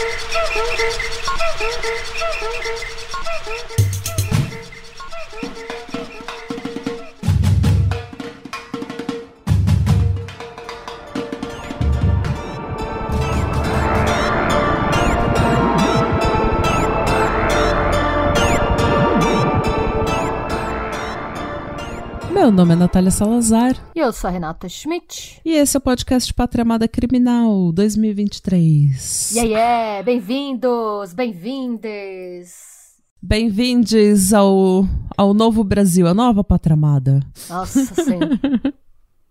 Thank you. Meu nome é Natália Salazar. E eu sou a Renata Schmidt. E esse é o podcast Pátria Amada Criminal 2023. Yeah, yeah! Bem-vindos, bem-vindes! Bem-vindes ao, ao novo Brasil, a nova Pátria Amada. Nossa, sim.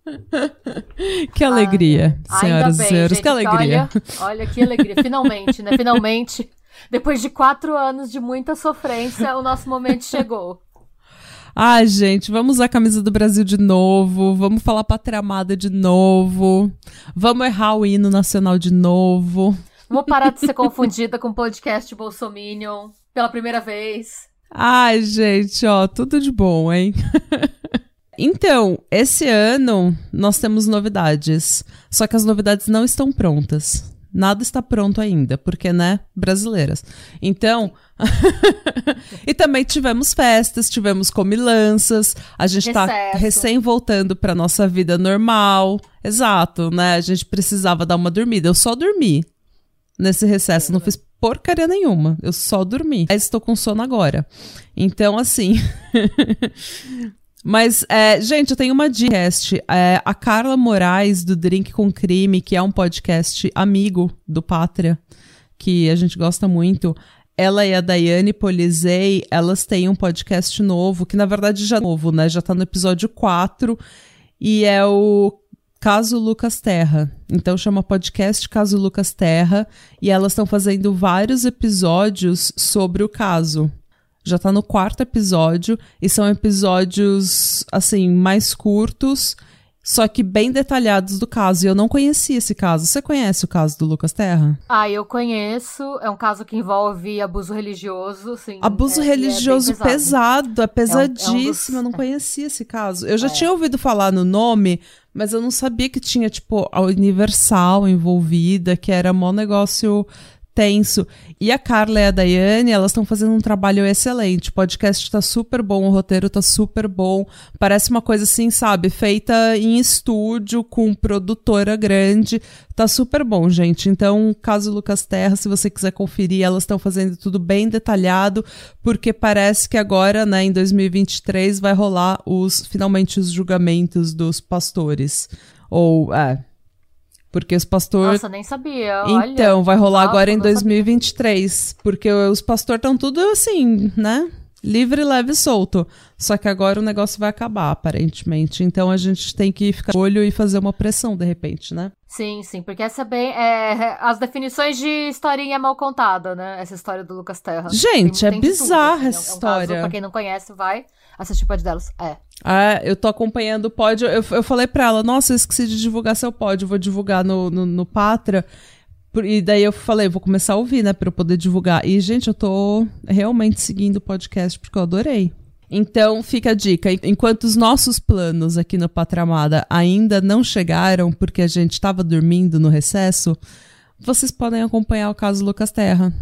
que alegria, senhoras e senhores, gente, que alegria. Olha, olha que alegria, finalmente, né? Finalmente, depois de quatro anos de muita sofrência, o nosso momento chegou. Ai, gente, vamos usar a camisa do Brasil de novo, vamos falar pátria amada de novo, vamos errar o hino nacional de novo. Vamos parar de ser confundida com o podcast Bolsominion pela primeira vez. Ai, gente, ó, tudo de bom, hein? então, esse ano nós temos novidades, só que as novidades não estão prontas. Nada está pronto ainda, porque, né, brasileiras. Então, e também tivemos festas, tivemos comilanças, a gente está recém voltando para nossa vida normal. Exato, né? A gente precisava dar uma dormida. Eu só dormi nesse recesso, não fiz porcaria nenhuma. Eu só dormi. Mas estou com sono agora. Então, assim. Mas, é, gente, eu tenho uma dica. É, a Carla Moraes, do Drink com Crime, que é um podcast amigo do Pátria, que a gente gosta muito. Ela e a Daiane Polizei, elas têm um podcast novo, que na verdade já é novo, né? Já tá no episódio 4, e é o Caso Lucas Terra. Então chama podcast Caso Lucas Terra, e elas estão fazendo vários episódios sobre o caso já tá no quarto episódio e são episódios assim mais curtos, só que bem detalhados do caso. E eu não conhecia esse caso. Você conhece o caso do Lucas Terra? Ah, eu conheço. É um caso que envolve abuso religioso, sim. Abuso é, religioso é pesado. pesado. é pesadíssimo. É um, é um dos... Eu não conhecia esse caso. Eu já é. tinha ouvido falar no nome, mas eu não sabia que tinha, tipo, a Universal envolvida, que era mó negócio tenso. E a Carla e a Daiane, elas estão fazendo um trabalho excelente. O podcast tá super bom, o roteiro tá super bom. Parece uma coisa assim, sabe? Feita em estúdio, com produtora grande. Tá super bom, gente. Então, caso Lucas Terra, se você quiser conferir, elas estão fazendo tudo bem detalhado, porque parece que agora, né, em 2023, vai rolar os finalmente os julgamentos dos pastores. Ou, é, porque os pastores. Nossa, nem sabia. Então, Olha. vai rolar Nossa, agora em 2023. Sabia. Porque os pastores estão tudo assim, né? Livre, leve e solto. Só que agora o negócio vai acabar, aparentemente. Então a gente tem que ficar olho e fazer uma pressão, de repente, né? Sim, sim, porque essa é bem. É, as definições de historinha mal contada, né? Essa história do Lucas Terra. Gente, tem, é bizarra tudo, assim, essa é um história. Caso, pra quem não conhece, vai assistir o pod delas. É. Ah, eu tô acompanhando o pod. Eu, eu falei pra ela, nossa, eu esqueci de divulgar seu eu vou divulgar no, no, no Patra. E daí eu falei, vou começar a ouvir, né, pra eu poder divulgar. E, gente, eu tô realmente seguindo o podcast porque eu adorei. Então, fica a dica. Enquanto os nossos planos aqui no Patramada ainda não chegaram, porque a gente estava dormindo no recesso, vocês podem acompanhar o caso Lucas Terra.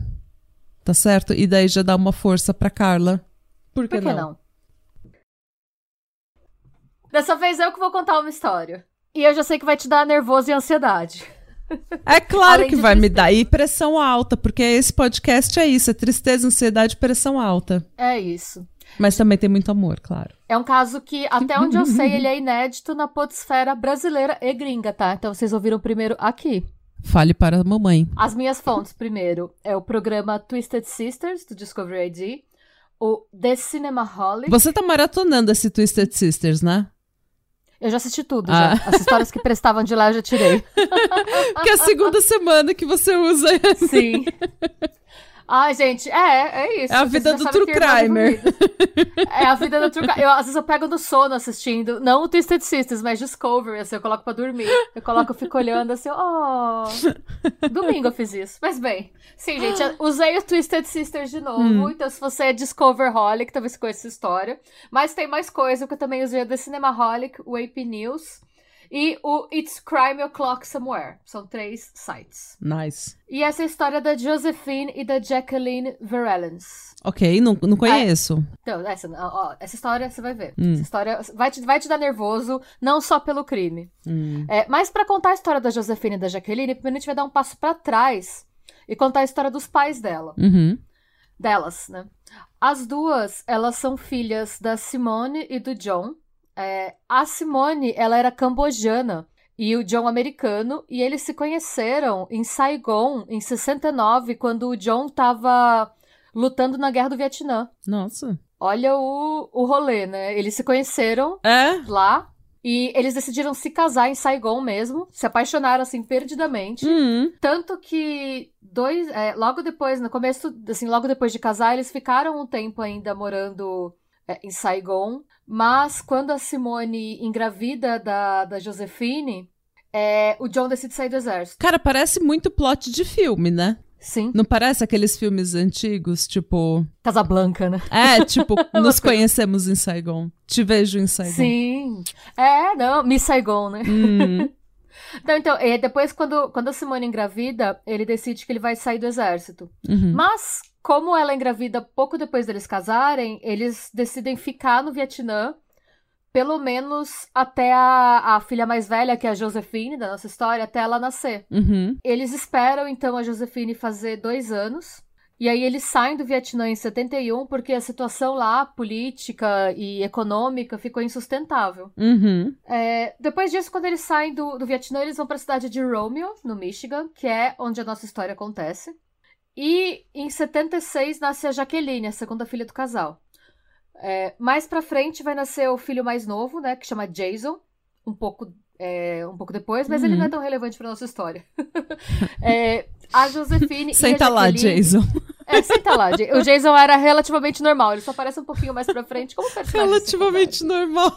Tá certo? E daí já dá uma força pra Carla. Por que, Por que não? não? Dessa vez eu que vou contar uma história. E eu já sei que vai te dar nervoso e ansiedade. É claro que vai tristeza. me dar. E pressão alta, porque esse podcast é isso: é tristeza, ansiedade e pressão alta. É isso. Mas também tem muito amor, claro. É um caso que, até onde eu sei, ele é inédito na podosfera brasileira e gringa, tá? Então vocês ouviram primeiro aqui. Fale para a mamãe. As minhas fontes, primeiro, é o programa Twisted Sisters, do Discovery ID, o The Cinemaholic. Você tá maratonando esse Twisted Sisters, né? Eu já assisti tudo, ah. já. As histórias que prestavam de lá eu já tirei. que é a segunda semana que você usa. Sim. Ai, gente, é, é isso. É a vida do True Crimer. É a vida do True Crime. às vezes eu pego no sono assistindo, não o Twisted Sisters, mas Discovery, assim, eu coloco pra dormir. Eu coloco, eu fico olhando assim, oh. Domingo eu fiz isso. Mas bem, sim, gente, usei o Twisted Sisters de novo. Hum. Então, se você é Discoverholic, talvez você conheça essa história. Mas tem mais coisa, que eu também usei o The Cinemaholic, o AP News. E o It's Crime O'Clock Somewhere. São três sites. Nice. E essa é a história da Josephine e da Jacqueline Verellens. Ok, não, não conheço. Então, essa, ó, essa história você vai ver. Hum. Essa história vai te, vai te dar nervoso, não só pelo crime. Hum. É, mas para contar a história da Josephine e da Jacqueline, primeiro a gente vai dar um passo para trás e contar a história dos pais dela. Uhum. Delas, né? As duas, elas são filhas da Simone e do John. É, a Simone, ela era cambojana e o John americano, e eles se conheceram em Saigon em 69, quando o John estava lutando na Guerra do Vietnã. Nossa. Olha o, o rolê, né? Eles se conheceram é? lá e eles decidiram se casar em Saigon mesmo, se apaixonaram assim perdidamente. Uhum. Tanto que dois, é, logo depois, no começo, assim, logo depois de casar, eles ficaram um tempo ainda morando é, em Saigon. Mas quando a Simone engravida da, da Josefine, é, o John decide sair do exército. Cara, parece muito plot de filme, né? Sim. Não parece aqueles filmes antigos, tipo. Casablanca, né? É, tipo, nos conhecemos em Saigon. Te vejo em Saigon. Sim. É, não, Miss Saigon, né? Uhum. então, então, depois, quando, quando a Simone engravida, ele decide que ele vai sair do exército. Uhum. Mas, como ela engravida pouco depois deles casarem, eles decidem ficar no Vietnã pelo menos até a, a filha mais velha, que é a Josephine, da nossa história, até ela nascer. Uhum. Eles esperam, então, a Josephine fazer dois anos. E aí eles saem do Vietnã em 71 porque a situação lá, política e econômica, ficou insustentável. Uhum. É, depois disso, quando eles saem do, do Vietnã, eles vão para a cidade de Romeo, no Michigan, que é onde a nossa história acontece. E em 76 nasce a Jaqueline, a segunda filha do casal. É, mais pra frente vai nascer o filho mais novo, né? Que chama Jason. Um pouco, é, um pouco depois, mas uhum. ele não é tão relevante pra nossa história. é, a Josefine. Senta a lá, Jason. É, senta lá. O Jason era relativamente normal, ele só aparece um pouquinho mais pra frente como personagem. Relativamente normal.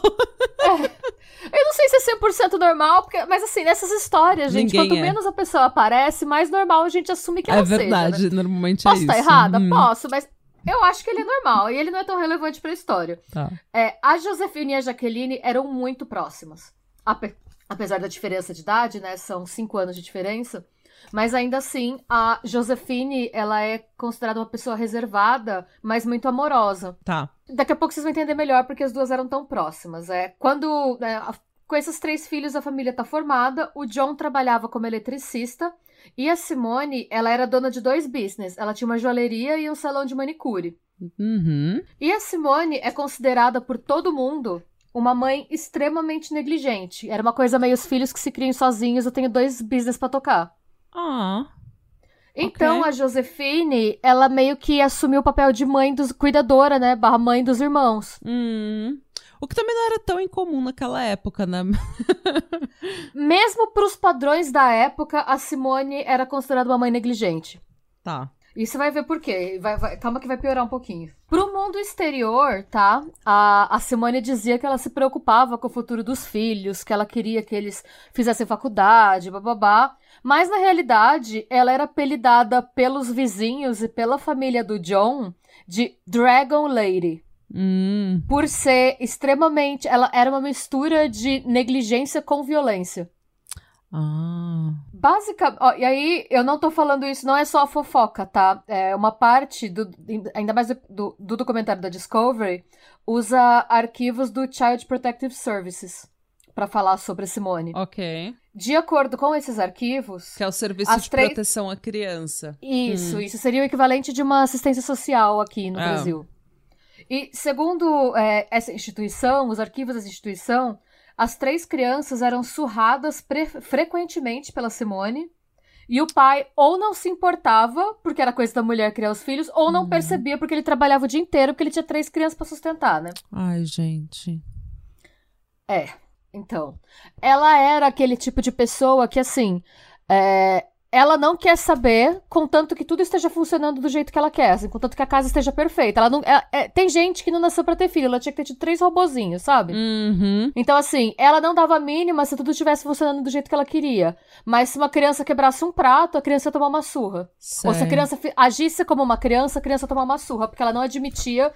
É. Eu não sei se é 100% normal, porque, mas assim, nessas histórias, gente, Ninguém quanto é. menos a pessoa aparece, mais normal a gente assume que ela é verdade, seja. Né? normalmente Posso é isso. Posso estar errada? Hum. Posso, mas eu acho que ele é normal e ele não é tão relevante pra história. Tá. É, a Josefine e a Jaqueline eram muito próximas. Ape apesar da diferença de idade, né? São cinco anos de diferença. Mas ainda assim, a Josefine, ela é considerada uma pessoa reservada, mas muito amorosa. Tá. Daqui a pouco vocês vão entender melhor porque as duas eram tão próximas. É, quando é, com esses três filhos a família tá formada, o John trabalhava como eletricista e a Simone, ela era dona de dois business. Ela tinha uma joalheria e um salão de manicure. Uhum. E a Simone é considerada por todo mundo uma mãe extremamente negligente. Era uma coisa meio os filhos que se criam sozinhos, eu tenho dois business para tocar. Ah. Então okay. a Josefine, ela meio que assumiu o papel de mãe dos cuidadora, né? Barra mãe dos irmãos. Hum. O que também não era tão incomum naquela época, né? Mesmo pros padrões da época, a Simone era considerada uma mãe negligente. Tá. E você vai ver por quê. Vai, vai, calma que vai piorar um pouquinho. Pro mundo exterior, tá? A, a Simone dizia que ela se preocupava com o futuro dos filhos, que ela queria que eles fizessem faculdade, bababá. Mas na realidade, ela era apelidada pelos vizinhos e pela família do John de Dragon Lady. Hum. Por ser extremamente. Ela era uma mistura de negligência com violência. Ah. Básica. Ó, e aí, eu não tô falando isso, não é só a fofoca, tá? É uma parte, do, ainda mais do, do documentário da Discovery, usa arquivos do Child Protective Services para falar sobre a Simone. Ok. De acordo com esses arquivos. Que é o Serviço de três... Proteção à Criança. Isso, hum. isso seria o equivalente de uma assistência social aqui no Ah. Brasil. E segundo é, essa instituição, os arquivos dessa instituição, as três crianças eram surradas frequentemente pela Simone. E o pai ou não se importava, porque era coisa da mulher criar os filhos, ou não Uhum. percebia porque ele trabalhava o dia inteiro, porque ele tinha três crianças pra sustentar, né? Ai, gente. É, então. Ela era aquele tipo de pessoa que, assim, é, ela não quer saber, contanto que tudo esteja funcionando do jeito que ela quer, assim, contanto que a casa esteja perfeita. Ela não, é- é- tem gente que não nasceu pra ter filho, ela tinha que ter tido três robozinhos, sabe? Uhum. Então, assim, ela não dava a mínima se tudo estivesse funcionando do jeito que ela queria. Mas se uma criança quebrasse um prato, a criança ia tomar uma surra. Ou se a Sei. criança agisse como uma criança, a criança ia tomar uma surra, porque ela não admitia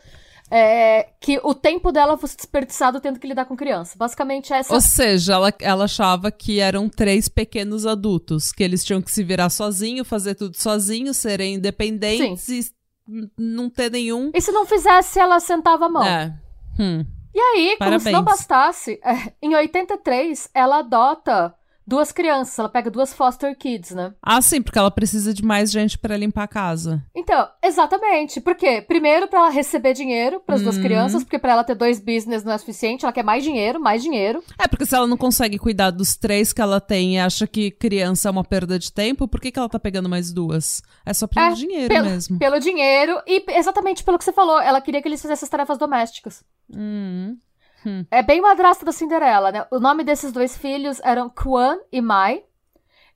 é, que o tempo dela fosse desperdiçado tendo que lidar com criança. Basicamente essa. Ou seja, ela, ela achava que eram três pequenos adultos, que eles tinham que se virar sozinho, fazer tudo sozinho, serem independentes Sim. e não ter nenhum. E se não fizesse, ela sentava a mão. É. Hum. E aí, Parabéns. como se não bastasse, é, em 83, ela adota duas crianças, ela pega duas foster kids, né? Ah, sim, porque ela precisa de mais gente para limpar a casa. Então, exatamente. Por quê? Primeiro, para ela receber dinheiro para as duas uhum. crianças, porque para ela ter dois business não é suficiente, ela quer mais dinheiro, mais dinheiro. É, porque se ela não consegue cuidar dos três que ela tem e acha que criança é uma perda de tempo, por que, que ela tá pegando mais duas? É só pelo é, dinheiro pelo, mesmo. Pelo dinheiro e exatamente pelo que você falou, ela queria que eles fizessem as tarefas domésticas. Uhum. Hum. É bem madrasta da Cinderela, né? O nome desses dois filhos eram Quan e Mai.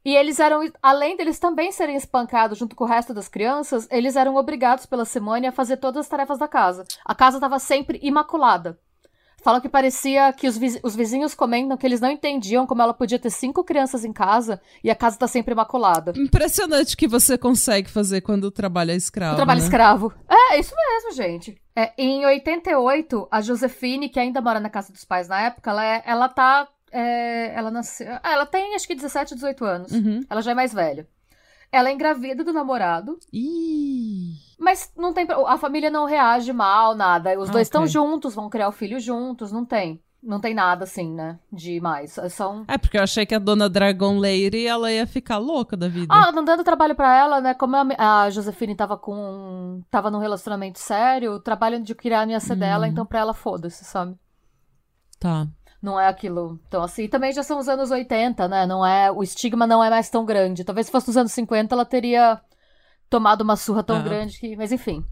E eles eram, além deles também serem espancados junto com o resto das crianças, eles eram obrigados pela Simone a fazer todas as tarefas da casa. A casa estava sempre imaculada. Falam que parecia que os, os vizinhos comentam que eles não entendiam como ela podia ter cinco crianças em casa e a casa tá sempre imaculada. Impressionante que você consegue fazer quando trabalha escravo. Trabalho né? escravo. É, isso mesmo, gente. É, em 88, a Josefine, que ainda mora na casa dos pais na época, ela, é, ela tá. É, ela nasceu. Ah, ela tem acho que 17, 18 anos. Uhum. Ela já é mais velha. Ela é engravida do namorado. Ih. Mas não tem. A família não reage mal, nada. Os dois estão juntos, vão criar o filho juntos, não tem. Não tem nada assim, né? De mais. É, só é porque eu achei que a dona Dragon Lady ela ia ficar louca da vida. Ah, não dando trabalho para ela, né? Como a, a Josefine tava com. tava num relacionamento sério, o trabalho de criar ia ser hum. dela, então pra ela foda-se, sabe? Tá não é aquilo. Então, assim, também já são os anos 80, né? Não é, o estigma não é mais tão grande. Talvez se fosse nos anos 50 ela teria tomado uma surra tão ah. grande que, mas enfim.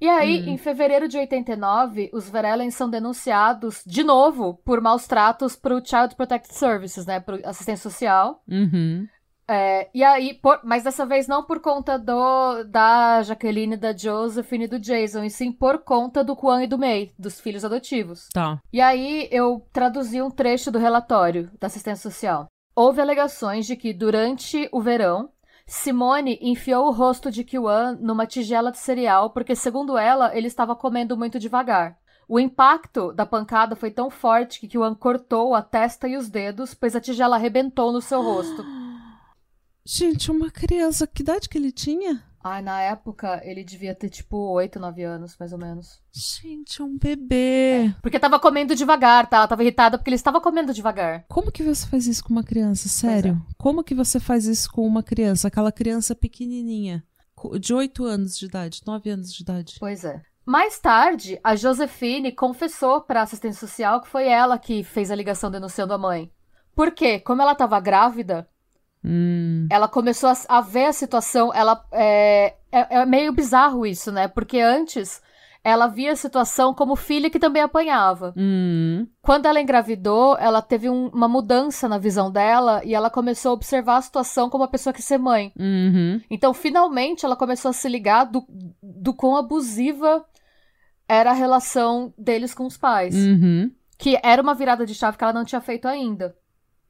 E aí, hum. em fevereiro de 89, os Verellen são denunciados de novo por maus tratos pro Child Protective Services, né, pro assistência social. Uhum. É, e aí, por, mas dessa vez não por conta do da Jaqueline, da Josephine e do Jason, e sim por conta do Kwan e do May, dos filhos adotivos. Tá. E aí eu traduzi um trecho do relatório da assistência social. Houve alegações de que durante o verão, Simone enfiou o rosto de Kwan numa tigela de cereal porque, segundo ela, ele estava comendo muito devagar. O impacto da pancada foi tão forte que Kwan cortou a testa e os dedos, pois a tigela arrebentou no seu rosto. Gente, uma criança, que idade que ele tinha? Ai, na época ele devia ter tipo 8, 9 anos, mais ou menos. Gente, um bebê. É, porque tava comendo devagar, tá? Ela tava irritada porque ele estava comendo devagar. Como que você faz isso com uma criança? Sério? É. Como que você faz isso com uma criança? Aquela criança pequenininha, de 8 anos de idade, 9 anos de idade. Pois é. Mais tarde, a Josefine confessou pra assistência social que foi ela que fez a ligação denunciando a mãe. Por quê? Como ela tava grávida, Hum. Ela começou a, a, ver a situação. Ela é, é, é, meio bizarro isso, né? Porque antes ela via a situação como filha que também apanhava. Hum. Quando ela engravidou, ela teve um, uma mudança na visão dela e ela começou a observar a situação como uma pessoa que ser mãe. Uhum. Então, finalmente, ela começou a se ligar do, do quão abusiva era a relação deles com os pais. Uhum. Que era uma virada de chave que ela não tinha feito ainda.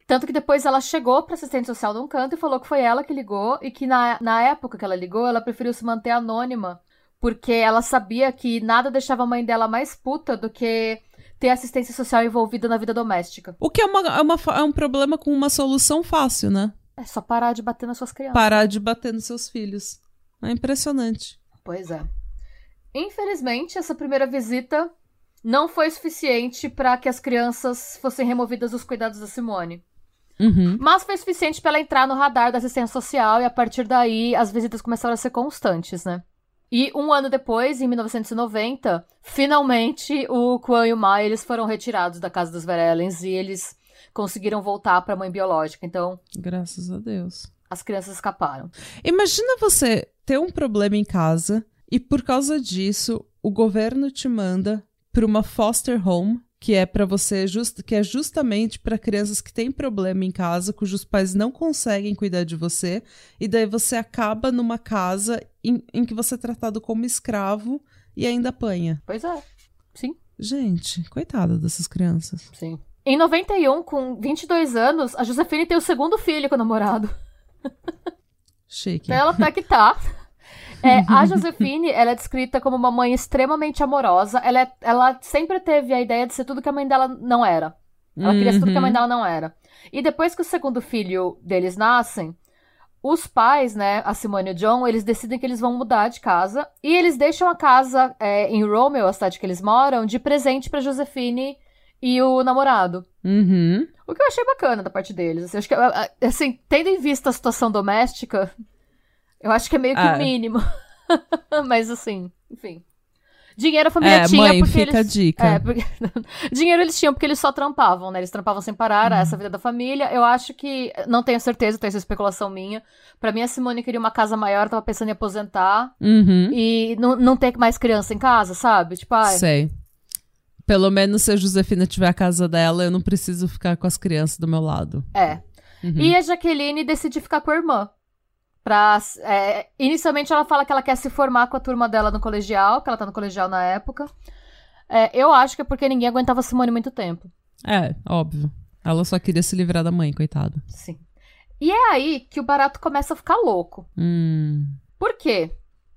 Tanto que depois ela chegou pra assistente social de um canto e falou que foi ela que ligou e que na, na época que ela ligou, ela preferiu se manter anônima. Porque ela sabia que nada deixava a mãe dela mais puta do que ter assistência social envolvida na vida doméstica. O que é, uma, é, uma, é um problema com uma solução fácil, né? É só parar de bater nas suas crianças. Parar de bater nos seus filhos. É impressionante. Pois é. Infelizmente, essa primeira visita não foi suficiente para que as crianças fossem removidas dos cuidados da Simone. Uhum. Mas foi suficiente para ela entrar no radar da assistência social e a partir daí as visitas começaram a ser constantes, né? E um ano depois, em 1990, finalmente o Kwan e o Mai eles foram retirados da casa dos Verellens e eles conseguiram voltar para a mãe biológica. Então, graças a Deus, as crianças escaparam. Imagina você ter um problema em casa e por causa disso o governo te manda para uma foster home que é para você just, que é justamente para crianças que têm problema em casa, cujos pais não conseguem cuidar de você, e daí você acaba numa casa em, em que você é tratado como escravo e ainda apanha. Pois é. Sim. Gente, coitada dessas crianças. Sim. Em 91, com 22 anos, a Josefine tem o segundo filho com o namorado. Chique. Então ela tá que tá. É, a Josefine, ela é descrita como uma mãe extremamente amorosa. Ela, é, ela sempre teve a ideia de ser tudo que a mãe dela não era. Ela queria ser tudo que a mãe Uhum. dela não era. E depois que o segundo filho deles nascem, os pais, né, a Simone e o John, eles decidem que eles vão mudar de casa. E eles deixam a casa é, em Romeo, a cidade que eles moram, de presente pra Josefine e o namorado. Uhum. O que eu achei bacana da parte deles. Assim, acho que, assim, tendo em vista a situação doméstica, eu acho que é meio que o mínimo. Mas assim, enfim. Dinheiro a família É, tinha mãe, porque fica a eles... dica. É, porque... Dinheiro eles tinham porque eles só trampavam, né? Eles trampavam sem parar, era essa a vida da família. Eu acho que... Não tenho certeza, tem essa especulação minha. Pra mim, a Simone queria uma casa maior, tava pensando em aposentar. Uhum. E não, não ter mais criança em casa, sabe? Tipo, ai... Sei. Pelo menos se a Josefina tiver a casa dela, eu não preciso ficar com as crianças do meu lado. É. Uhum. E a Jaqueline decide ficar com a irmã. Pra, é, inicialmente ela fala que ela quer se formar com a turma dela no colegial, que ela tá no colegial na época. É, eu acho que é porque ninguém aguentava a Simone muito tempo. É, óbvio. Ela só queria se livrar da mãe, coitada. Sim. E é aí que o barato começa a ficar louco. Hum. Por quê?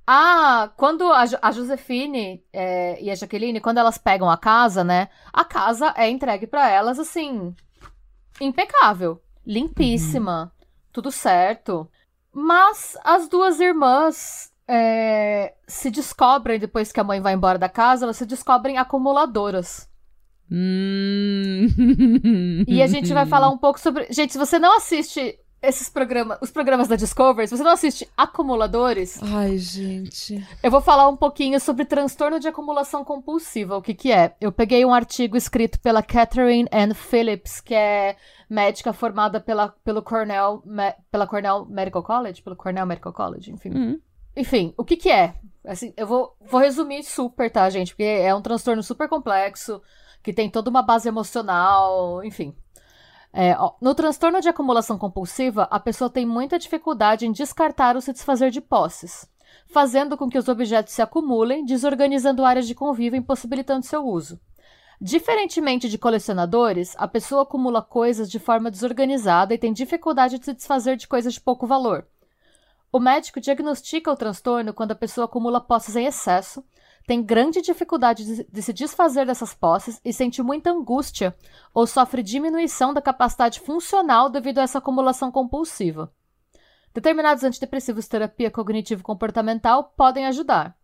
Ah, quando a, a Josefine é, e a Jaqueline, quando elas pegam a casa, né? A casa é entregue pra elas, assim, impecável, limpíssima, tudo certo. Mas as duas irmãs é, se descobrem, depois que a mãe vai embora da casa, elas se descobrem acumuladoras. Hum. E a gente vai falar um pouco sobre. Gente, se você não assiste esses programas, os programas da Discovery, se você não assiste acumuladores, Ai, gente. Eu vou falar um pouquinho sobre transtorno de acumulação compulsiva, o que que é. Eu peguei um artigo escrito pela Catherine Ann Phillips, que é médica formada pela, pelo Cornell, Me- pela Cornell Medical College, pelo Cornell Medical College, enfim. Hum. Enfim, o que que é? Assim, eu vou, vou resumir super, tá, gente? Porque é um transtorno super complexo, que tem toda uma base emocional, enfim. É, ó, no transtorno de acumulação compulsiva, a pessoa tem muita dificuldade em descartar ou se desfazer de posses, fazendo com que os objetos se acumulem, desorganizando áreas de convívio e impossibilitando seu uso. Diferentemente de colecionadores, a pessoa acumula coisas de forma desorganizada e tem dificuldade de se desfazer de coisas de pouco valor. O médico diagnostica o transtorno quando a pessoa acumula posses em excesso, tem grande dificuldade de, se desfazer dessas posses e sente muita angústia ou sofre diminuição da capacidade funcional devido a essa acumulação compulsiva. Determinados antidepressivos terapia cognitivo-comportamental podem ajudar.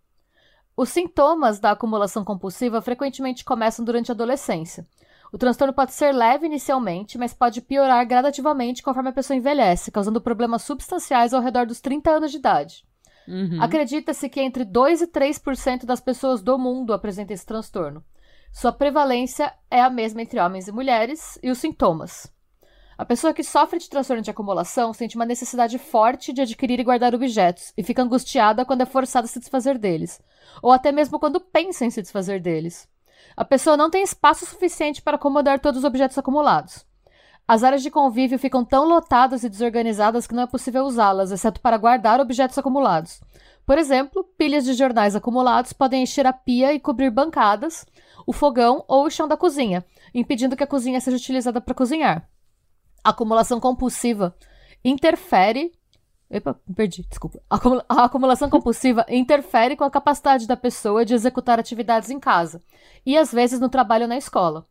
Os sintomas da acumulação compulsiva frequentemente começam durante a adolescência. O transtorno pode ser leve inicialmente, mas pode piorar gradativamente conforme a pessoa envelhece, causando problemas substanciais ao redor dos 30 anos de idade. Uhum. Acredita-se que entre 2 e 3% das pessoas do mundo apresentam esse transtorno. Sua prevalência é a mesma entre homens e mulheres, e os sintomas. A pessoa que sofre de transtorno de acumulação sente uma necessidade forte de adquirir e guardar objetos, e fica angustiada quando é forçada a se desfazer deles, ou até mesmo quando pensa em se desfazer deles. A pessoa não tem espaço suficiente para acomodar todos os objetos acumulados. As áreas de convívio ficam tão lotadas e desorganizadas que não é possível usá-las, exceto para guardar objetos acumulados. Por exemplo, pilhas de jornais acumulados podem encher a pia e cobrir bancadas, o fogão ou o chão da cozinha, impedindo que a cozinha seja utilizada para cozinhar. A acumulação compulsiva interfere. Epa, perdi, desculpa. A acumulação compulsiva interfere com a capacidade da pessoa de executar atividades em casa e às vezes no trabalho ou na escola.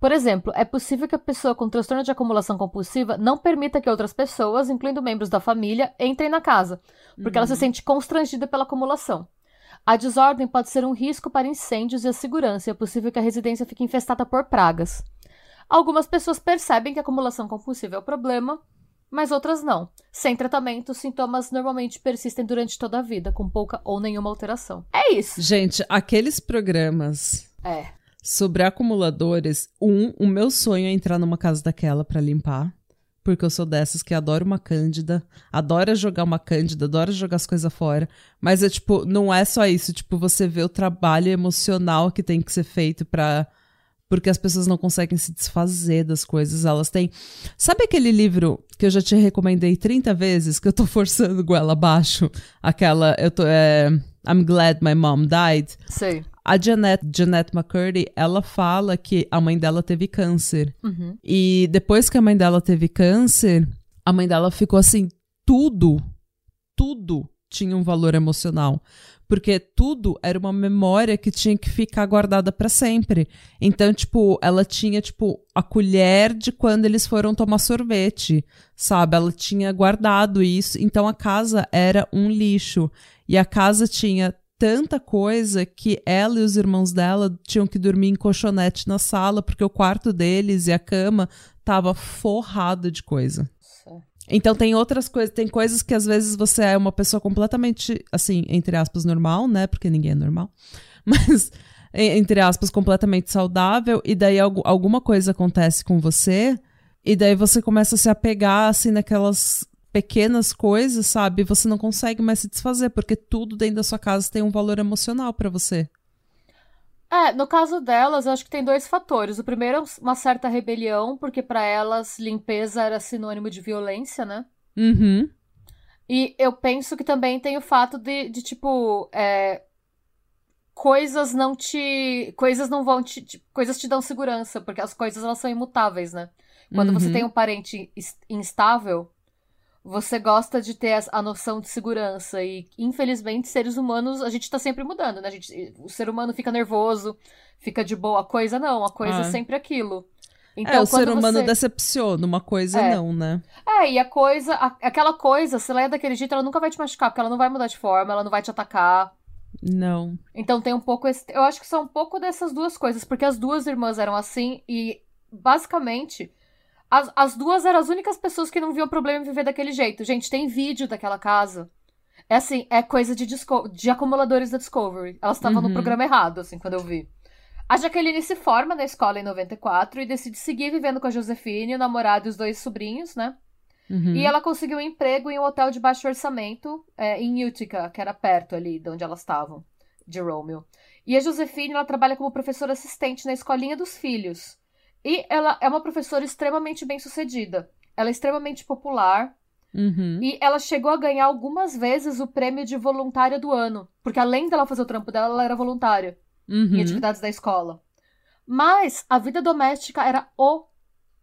Por exemplo, é possível que a pessoa com transtorno de acumulação compulsiva não permita que outras pessoas, incluindo membros da família, entrem na casa, porque ela se sente constrangida pela acumulação. A desordem pode ser um risco para incêndios e a segurança, e é possível que a residência fique infestada por pragas. Algumas pessoas percebem que a acumulação compulsiva é o problema, mas outras não. Sem tratamento, os sintomas normalmente persistem durante toda a vida, com pouca ou nenhuma alteração. É isso. Gente, aqueles programas É. sobre acumuladores, um, o meu sonho é entrar numa casa daquela pra limpar. Porque eu sou dessas que adora uma cândida, adora jogar uma cândida, adora jogar as coisas fora. Mas é tipo, não é só isso. Tipo, você vê o trabalho emocional que tem que ser feito pra. Porque as pessoas não conseguem se desfazer das coisas. Elas têm. Sabe aquele livro que eu já te recomendei 30 vezes, que eu tô forçando goela abaixo? Aquela. Eu tô. É, I'm glad my mom died. Sei. A Janet, Janet McCurdy, ela fala que a mãe dela teve câncer. Uhum. E depois que a mãe dela teve câncer, a mãe dela ficou assim, tudo, tudo tinha um valor emocional. Porque tudo era uma memória que tinha que ficar guardada para sempre. Então, tipo, ela tinha, tipo, a colher de quando eles foram tomar sorvete, sabe? Ela tinha guardado isso. Então, a casa era um lixo. E a casa tinha tanta coisa que ela e os irmãos dela tinham que dormir em colchonete na sala, porque o quarto deles e a cama tava forrado de coisa. Então tem outras coisas, tem coisas que às vezes você é uma pessoa completamente, assim, entre aspas, normal, né? Porque ninguém é normal. Mas, entre aspas, completamente saudável, e daí alguma coisa acontece com você, e daí você começa a se apegar, assim, naquelas pequenas coisas, sabe? Você não consegue mais se desfazer, porque tudo dentro da sua casa tem um valor emocional para você. É, no caso delas, eu acho que tem dois fatores. O primeiro é uma certa rebelião, porque para elas limpeza era sinônimo de violência, né? Uhum. E eu penso que também tem o fato de, de tipo, é, coisas não te. Coisas não vão te. Coisas te dão segurança, porque as coisas elas são imutáveis, né? Quando uhum. você tem um parente instável, você gosta de ter a noção de segurança. E, infelizmente, seres humanos, a gente tá sempre mudando, né? Gente, o ser humano fica nervoso, fica de boa. A coisa não, a coisa é, é sempre aquilo. Então, é, o ser humano você... decepciona, uma coisa é. não, né? É, e a coisa, a, aquela coisa, se ela é daquele jeito, ela nunca vai te machucar, porque ela não vai mudar de forma, ela não vai te atacar. Não. Então tem um pouco. Esse, eu acho que são um pouco dessas duas coisas, porque as duas irmãs eram assim e, basicamente, as, as duas eram as únicas pessoas que não viam problema em viver daquele jeito. Gente, tem vídeo daquela casa. É assim, é coisa de, de acumuladores da Discovery. Elas estavam uhum. no programa errado, assim, quando eu vi. A Jaqueline se forma na escola em 94 e decide seguir vivendo com a Josefine, o namorado e os dois sobrinhos, né? Uhum. E ela conseguiu um emprego em um hotel de baixo orçamento é, em Utica, que era perto ali de onde elas estavam, de Romeo. E a Josefine, ela trabalha como professora assistente na escolinha dos filhos. E ela é uma professora extremamente bem sucedida. Ela é extremamente popular. Uhum. E ela chegou a ganhar algumas vezes o prêmio de voluntária do ano. Porque além dela fazer o trampo dela, ela era voluntária uhum. em atividades da escola. Mas a vida doméstica era o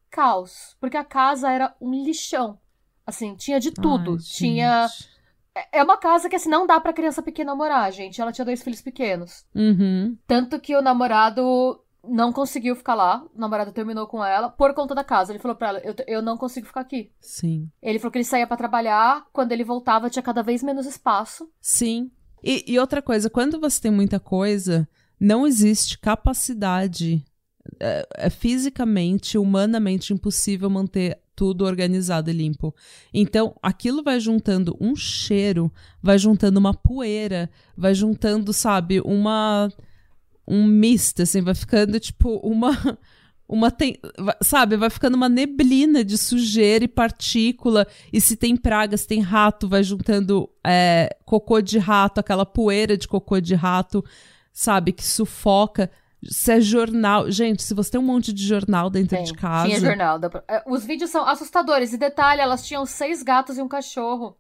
caos. Porque a casa era um lixão. Assim, tinha de tudo. Ai, tinha. É, uma casa que, assim, não dá pra criança pequena morar, gente. Ela tinha dois filhos pequenos. Uhum. Tanto que o namorado não conseguiu ficar lá. O namorado terminou com ela por conta da casa. Ele falou pra ela: eu, eu não consigo ficar aqui. Sim. Ele falou que ele saía para trabalhar. Quando ele voltava, tinha cada vez menos espaço. Sim. E, e outra coisa, quando você tem muita coisa, não existe capacidade. É, é fisicamente, humanamente impossível manter tudo organizado e limpo. Então, aquilo vai juntando um cheiro, vai juntando uma poeira, vai juntando, sabe, uma um misto, assim, vai ficando tipo uma. Uma tem, sabe, vai ficando uma neblina de sujeira e partícula. E se tem praga, se tem rato, vai juntando é, cocô de rato, aquela poeira de cocô de rato, sabe, que sufoca. Se é jornal. Gente, se você tem um monte de jornal dentro tem, de casa. Tinha jornal. É, os vídeos são assustadores. E detalhe, elas tinham seis gatos e um cachorro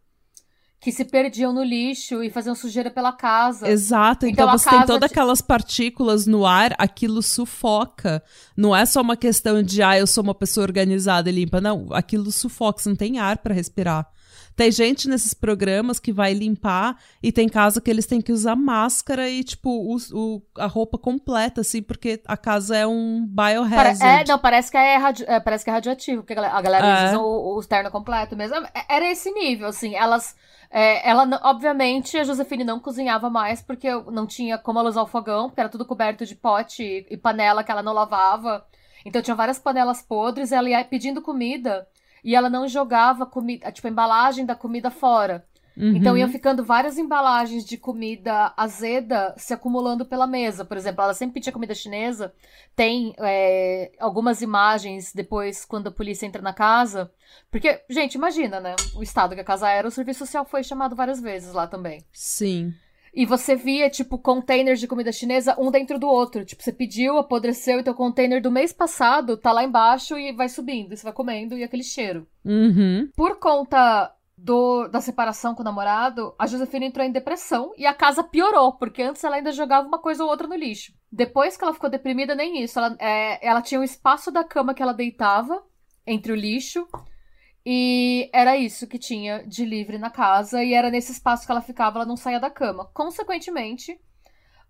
que se perdiam no lixo e faziam sujeira pela casa. Exato, então, então você tem todas aquelas partículas no ar, aquilo sufoca. Não é só uma questão de, ah, eu sou uma pessoa organizada e limpa. Não, aquilo sufoca, você não tem ar para respirar. Tem gente nesses programas que vai limpar e tem casa que eles têm que usar máscara e, tipo, o, o a roupa completa, assim, porque a casa é um biohazard. É, não, parece que é, radio, é, parece que é radioativo, porque a galera é. usa o, o terno completo mesmo. É, era esse nível, assim, elas é, ela, obviamente, a Josefine não cozinhava mais porque não tinha como ela usar o fogão, porque era tudo coberto de pote e panela que ela não lavava. Então tinha várias panelas podres, ela ia pedindo comida e ela não jogava comida, tipo, a embalagem da comida fora. Uhum. Então iam ficando várias embalagens de comida azeda se acumulando pela mesa. Por exemplo, ela sempre pedia comida chinesa. Tem é, algumas imagens depois, quando a polícia entra na casa. Porque, gente, imagina, né? O estado que a casa era, o serviço social foi chamado várias vezes lá também. Sim. E você via, tipo, containers de comida chinesa um dentro do outro. Tipo, você pediu, apodreceu, então o container do mês passado tá lá embaixo e vai subindo. E você vai comendo e aquele cheiro. Uhum. Por conta do, da separação com o namorado, a Josefina entrou em depressão e a casa piorou, porque antes ela ainda jogava uma coisa ou outra no lixo. Depois que ela ficou deprimida, nem isso. Ela, é, ela tinha um espaço da cama que ela deitava entre o lixo E era isso que tinha de livre na casa, e era nesse espaço que ela ficava, ela não saía da cama. Consequentemente,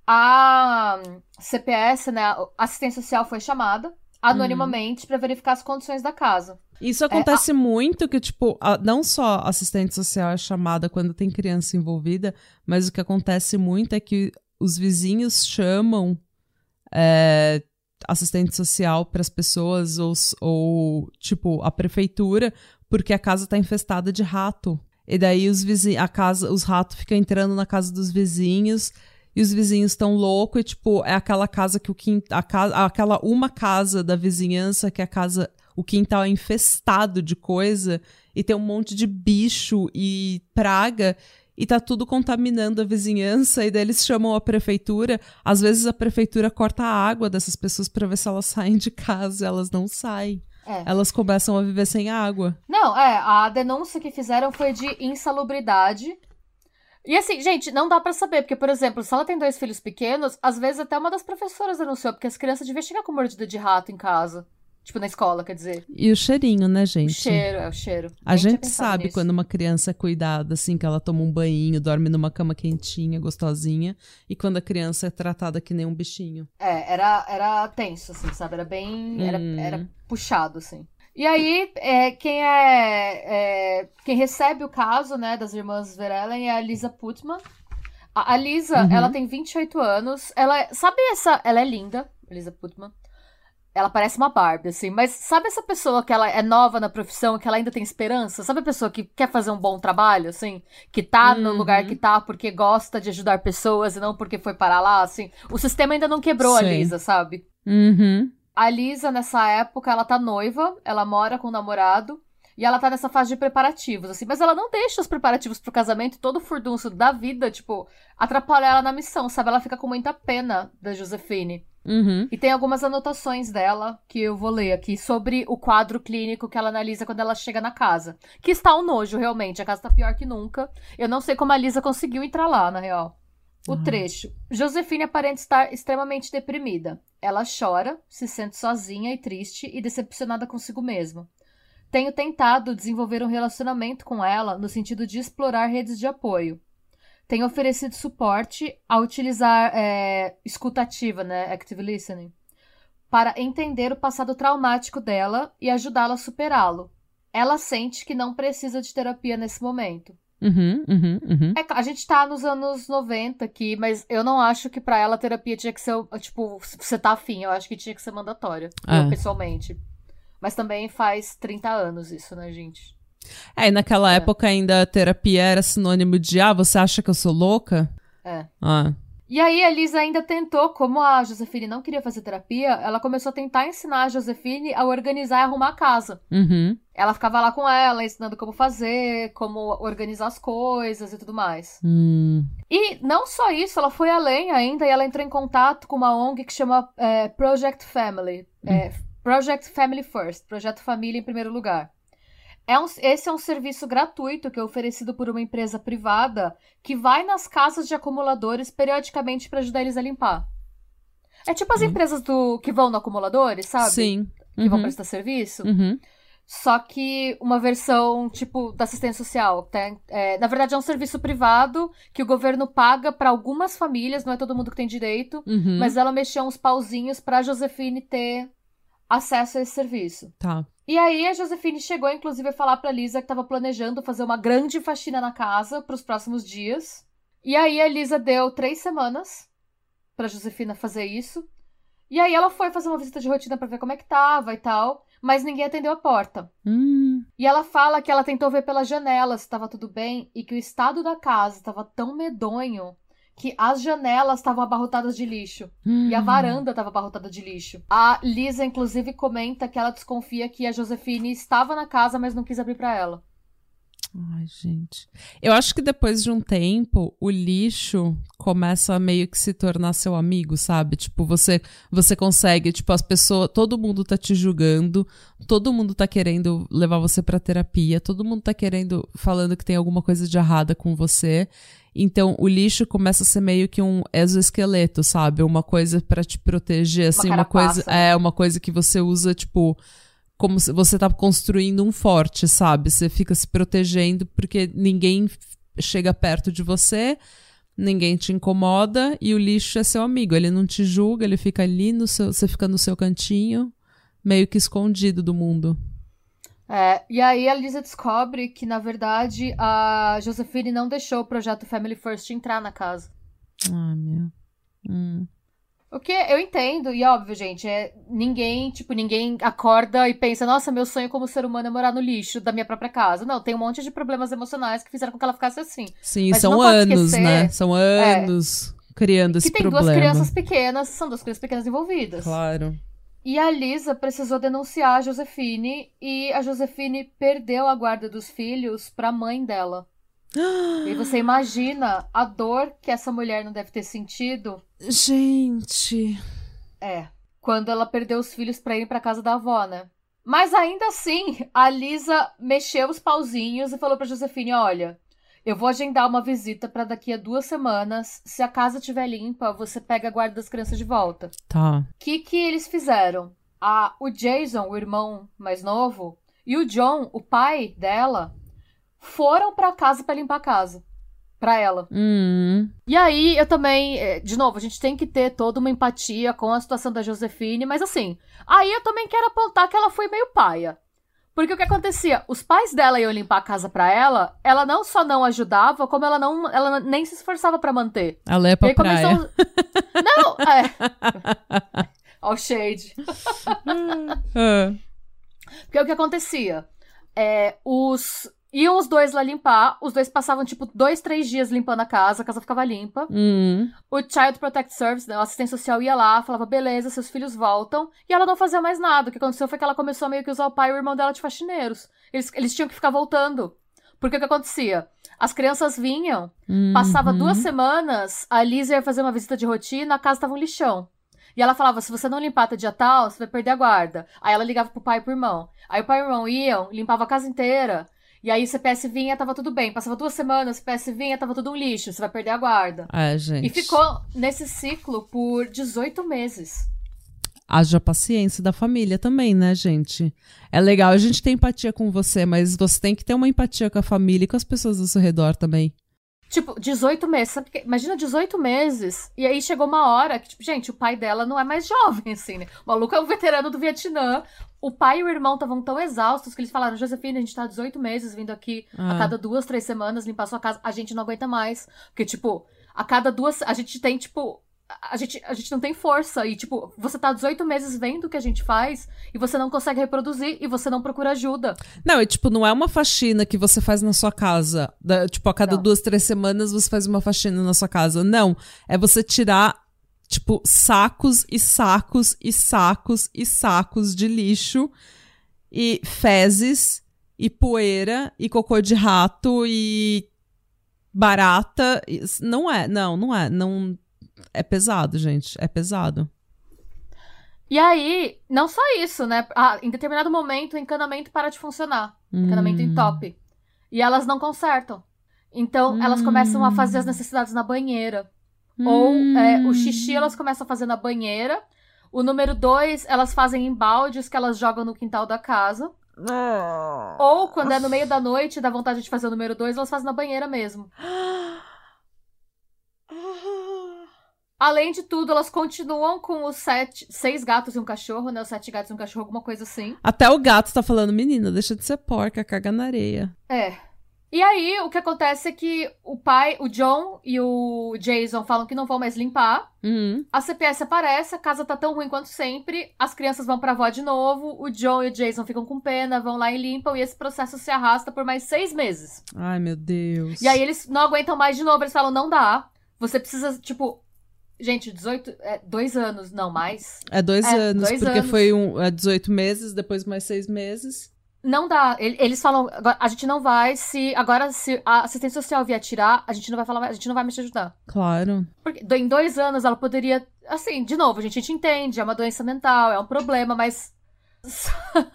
a CPS, né, a assistência social foi chamada anonimamente uhum. para verificar as condições da casa. Isso acontece é, a... muito que, tipo, a, não só assistente social é chamada quando tem criança envolvida, mas o que acontece muito é que os vizinhos chamam é, assistente social para as pessoas ou, ou, tipo, a prefeitura porque a casa tá infestada de rato. E daí os vizinhos, a casa, os ratos ficam entrando na casa dos vizinhos e os vizinhos estão loucos e tipo, é aquela casa que o quintal, aquela uma casa da vizinhança que é a casa, o quintal é infestado de coisa e tem um monte de bicho e praga e tá tudo contaminando a vizinhança, e daí eles chamam a prefeitura. Às vezes a prefeitura corta a água dessas pessoas para ver se elas saem de casa, elas não saem. É. Elas começam a viver sem água. Não, é, a denúncia que fizeram foi de insalubridade. E assim, gente, não dá para saber, porque, por exemplo, se ela tem dois filhos pequenos, às vezes até uma das professoras denunciou, porque as crianças deviam chegar com mordida de rato em casa. Tipo, na escola, quer dizer. E o cheirinho, né, gente? O cheiro, é o cheiro. A gente sabe nisso. quando uma criança é cuidada, assim, que ela toma um banho, dorme numa cama quentinha, gostosinha, e quando a criança é tratada que nem um bichinho. É, era, era tenso, assim, sabe? Era bem. Era, hum. era puxado, assim. E aí, é, quem é, é, Quem recebe o caso, né, das irmãs Verellen é a Lisa Putman. A, a Lisa, uhum. ela tem 28 anos. Ela é, Sabe essa. Ela é linda, Lisa Putman. Ela parece uma Barbie, assim. Mas sabe essa pessoa que ela é nova na profissão, que ela ainda tem esperança? Sabe a pessoa que quer fazer um bom trabalho, assim? Que tá uhum. no lugar que tá porque gosta de ajudar pessoas e não porque foi parar lá, assim? O sistema ainda não quebrou Sim. a Lisa, sabe? Uhum. A Lisa, nessa época, ela tá noiva, ela mora com o namorado. E ela tá nessa fase de preparativos, assim. Mas ela não deixa os preparativos pro casamento, todo o furdunço da vida, tipo, atrapalhar ela na missão, sabe? Ela fica com muita pena da Josefine. Uhum. E tem algumas anotações dela que eu vou ler aqui sobre o quadro clínico que ela analisa quando ela chega na casa. Que está um nojo, realmente. A casa tá pior que nunca. Eu não sei como a Lisa conseguiu entrar lá, na real. O uhum. trecho. Josefine aparenta estar extremamente deprimida. Ela chora, se sente sozinha e triste e decepcionada consigo mesma. Tenho tentado desenvolver um relacionamento com ela no sentido de explorar redes de apoio tem oferecido suporte a utilizar é, escutativa, né, active listening, para entender o passado traumático dela e ajudá-la a superá-lo. Ela sente que não precisa de terapia nesse momento. Uhum, uhum, uhum. É, a gente tá nos anos 90 aqui, mas eu não acho que para ela a terapia tinha que ser, tipo, você tá afim, eu acho que tinha que ser mandatória, é. eu, pessoalmente. Mas também faz 30 anos isso, né, gente? É, e naquela é. época ainda a terapia era sinônimo de, ah, você acha que eu sou louca? É. Ah. E aí a Lisa ainda tentou, como a Josefine não queria fazer terapia, ela começou a tentar ensinar a Josefine a organizar e arrumar a casa. Uhum. Ela ficava lá com ela, ensinando como fazer, como organizar as coisas e tudo mais. Hum. E não só isso, ela foi além ainda e ela entrou em contato com uma ONG que chama é, Project Family. É, Project Family First, Projeto Família em primeiro lugar. É um, esse é um serviço gratuito que é oferecido por uma empresa privada que vai nas casas de acumuladores periodicamente para ajudar eles a limpar. É tipo as uhum. empresas do que vão no acumuladores, sabe? Sim. Que uhum. vão prestar serviço. Uhum. Só que uma versão, tipo, da assistência social. Tem, é, na verdade, é um serviço privado que o governo paga para algumas famílias, não é todo mundo que tem direito, uhum. mas ela mexeu uns pauzinhos pra Josefine ter acesso a esse serviço. Tá. E aí a Josefine chegou, inclusive, a falar pra Lisa que estava planejando fazer uma grande faxina na casa para os próximos dias. E aí a Lisa deu três semanas pra Josefina fazer isso. E aí ela foi fazer uma visita de rotina para ver como é que tava e tal, mas ninguém atendeu a porta. Hum. E ela fala que ela tentou ver pela janela se estava tudo bem e que o estado da casa estava tão medonho que as janelas estavam abarrotadas de lixo hum. e a hum. varanda estava abarrotada de lixo. A Lisa, inclusive, comenta que ela desconfia que a Josefine estava na casa, mas não quis abrir para ela. Ai, gente. Eu acho que depois de um tempo, o lixo começa a meio que se tornar seu amigo, sabe? Tipo, você você consegue, tipo, as pessoas, todo mundo tá te julgando, todo mundo tá querendo levar você para terapia, todo mundo tá querendo falando que tem alguma coisa de errada com você. Então, o lixo começa a ser meio que um exoesqueleto, sabe? Uma coisa para te proteger, assim, uma, uma coisa, é uma coisa que você usa tipo como se você tá construindo um forte, sabe? Você fica se protegendo porque ninguém chega perto de você, ninguém te incomoda e o lixo é seu amigo. Ele não te julga, ele fica ali no seu, você fica no seu cantinho, meio que escondido do mundo. É, e aí a Lisa descobre que, na verdade, a Josephine não deixou o projeto Family First entrar na casa. Ah, meu. Hum. O que eu entendo, e óbvio, gente, é ninguém, tipo, ninguém acorda e pensa, nossa, meu sonho como ser humano é morar no lixo da minha própria casa. Não, tem um monte de problemas emocionais que fizeram com que ela ficasse assim. Sim, Mas são anos, esquecer- né? São anos criando esse que tem problema. duas crianças pequenas, são duas crianças pequenas envolvidas. Claro. E a Lisa precisou denunciar a Josefine e a Josefine perdeu a guarda dos filhos pra mãe dela. E você imagina a dor que essa mulher não deve ter sentido Gente. É. Quando ela perdeu os filhos pra ir pra casa da avó, né? Mas ainda assim, a Lisa mexeu os pauzinhos e falou pra Josefine: olha, eu vou agendar uma visita pra daqui a duas semanas. Se a casa estiver limpa, você pega a guarda das crianças de volta. Tá. O que, que eles fizeram? A, o Jason, o irmão mais novo, e o John, o pai dela, foram pra casa pra limpar a casa. Pra ela. Hum. E aí, eu também, eh, de novo, a gente tem que ter toda uma empatia com a situação da Josefine, mas assim, aí eu também quero apontar que ela foi meio paia. Porque o que acontecia? Os pais dela iam limpar a casa pra ela, ela não só não ajudava, como ela não, ela nem se esforçava pra manter. Ela é E aí praia. começou. Não, é. Ó, o shade. Ah. Porque o que acontecia? É, os. Iam os dois lá limpar, os dois passavam, tipo, dois, três dias limpando a casa, a casa ficava limpa. Hum. O Child Protect Service, né, o assistente social ia lá, falava, beleza, seus filhos voltam. E ela não fazia mais nada. O que aconteceu foi que ela começou a meio que usar o pai e o irmão dela de faxineiros. Eles, eles tinham que ficar voltando. Porque o que acontecia? As crianças vinham, passava Uhum. duas semanas, a Lisa ia fazer uma visita de rotina, a casa tava um lixão. E ela falava, se você não limpar até dia tal, você vai perder a guarda. Aí ela ligava pro pai e pro irmão. Aí o pai e o irmão iam, limpava a casa inteira. E aí o CPS vinha, tava tudo bem. Passava duas semanas, o CPS vinha, tava tudo um lixo, você vai perder a guarda. É, gente. E ficou nesse ciclo por 18 meses. Haja paciência da família também, né, gente? É legal a gente ter empatia com você, mas você tem que ter uma empatia com a família e com as pessoas ao seu redor também. Tipo, 18 meses. Sabe que, imagina 18 meses. E aí chegou uma hora que, tipo, gente, o pai dela não é mais jovem, assim, né? O maluco é um veterano do Vietnã. O pai e o irmão estavam tão exaustos que eles falaram: Josefina, a gente tá 18 meses vindo aqui a Ah. cada duas, três semanas limpar sua casa. A gente não aguenta mais. Porque, tipo, a cada duas. A gente tem, tipo. A gente, a gente não tem força. E, tipo, você tá 18 meses vendo o que a gente faz e você não consegue reproduzir e você não procura ajuda. Não, e tipo, não é uma faxina que você faz na sua casa. Da- tipo, a cada Não. duas, três semanas você faz uma faxina na sua casa. Não. É você tirar, tipo, sacos e sacos e sacos e sacos de lixo e fezes e poeira e cocô de rato e barata. Não é, não, não é. Não. É pesado, gente. É pesado. E aí, não só isso, né? Ah, em determinado momento, o encanamento para de funcionar. Encanamento Hum. entope. E elas não consertam. Então, elas começam a fazer as necessidades na banheira. Ou é, o xixi elas começam a fazer na banheira. O número dois, elas fazem em baldes que elas jogam no quintal da casa. Ou, quando é no meio da noite, dá vontade de fazer o número dois, elas fazem na banheira mesmo. Além de tudo, elas continuam com os sete, seis gatos e um cachorro, né? Os sete gatos e um cachorro, alguma coisa assim. Até o gato tá falando, menina, deixa de ser porca, caga na areia. É. E aí, o que acontece é que o pai, o John e o Jason falam que não vão mais limpar. Hum. A CPS aparece, a casa tá tão ruim quanto sempre. As crianças vão pra avó de novo. O John e o Jason ficam com pena, vão lá e limpam. E esse processo se arrasta por mais seis meses. Ai, meu Deus. E aí eles não aguentam mais de novo. Eles falam: não dá. Você precisa, tipo. Gente, 18. É, dois anos, não mais. É dois É, anos, dois porque anos. foi um, é 18 meses, depois mais seis meses. Não dá. Ele- Eles falam: "Agora, a gente não vai. Se agora, se a assistência social vier tirar, a gente não vai falar, a gente não vai mais te ajudar. Claro. Porque em dois anos ela poderia. Assim, de novo, a gente, a gente entende, é uma doença mental, é um problema, mas.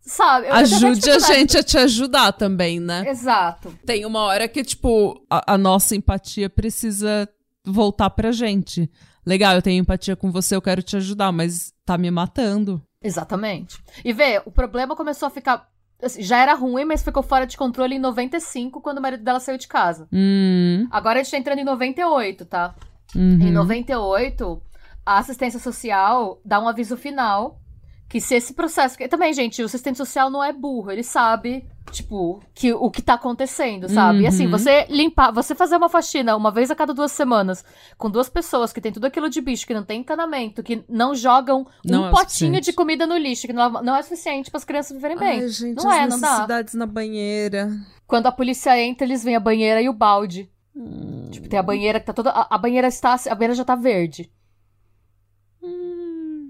Sabe? Ajude a gente a te ajudar também, né? Exato. Tem uma hora que, tipo, a, a nossa empatia precisa voltar pra gente. Legal, eu tenho empatia com você, eu quero te ajudar, mas tá me matando. Exatamente. E vê, o problema começou a ficar. assim, já era ruim, mas ficou fora de controle em 95, quando o marido dela saiu de casa. Hum, Agora a gente tá entrando em 98, tá? uhum. Em 98, a assistência social dá um aviso final que se esse processo. Também, gente, o assistente social não é burro, ele sabe, tipo, que, o que tá acontecendo, sabe? E assim, Uhum. você limpar, você fazer uma faxina uma vez a cada duas semanas com duas pessoas que tem tudo aquilo de bicho, que não tem encanamento, que não jogam Não um é potinho de comida no lixo, que não, não é suficiente para as crianças viverem bem. Ai, gente, não as é, não dá. necessidades na banheira. Quando a polícia entra, eles veem a banheira e o balde. Hum. Tipo, tem a banheira que tá toda. A, a banheira está. A banheira já tá verde.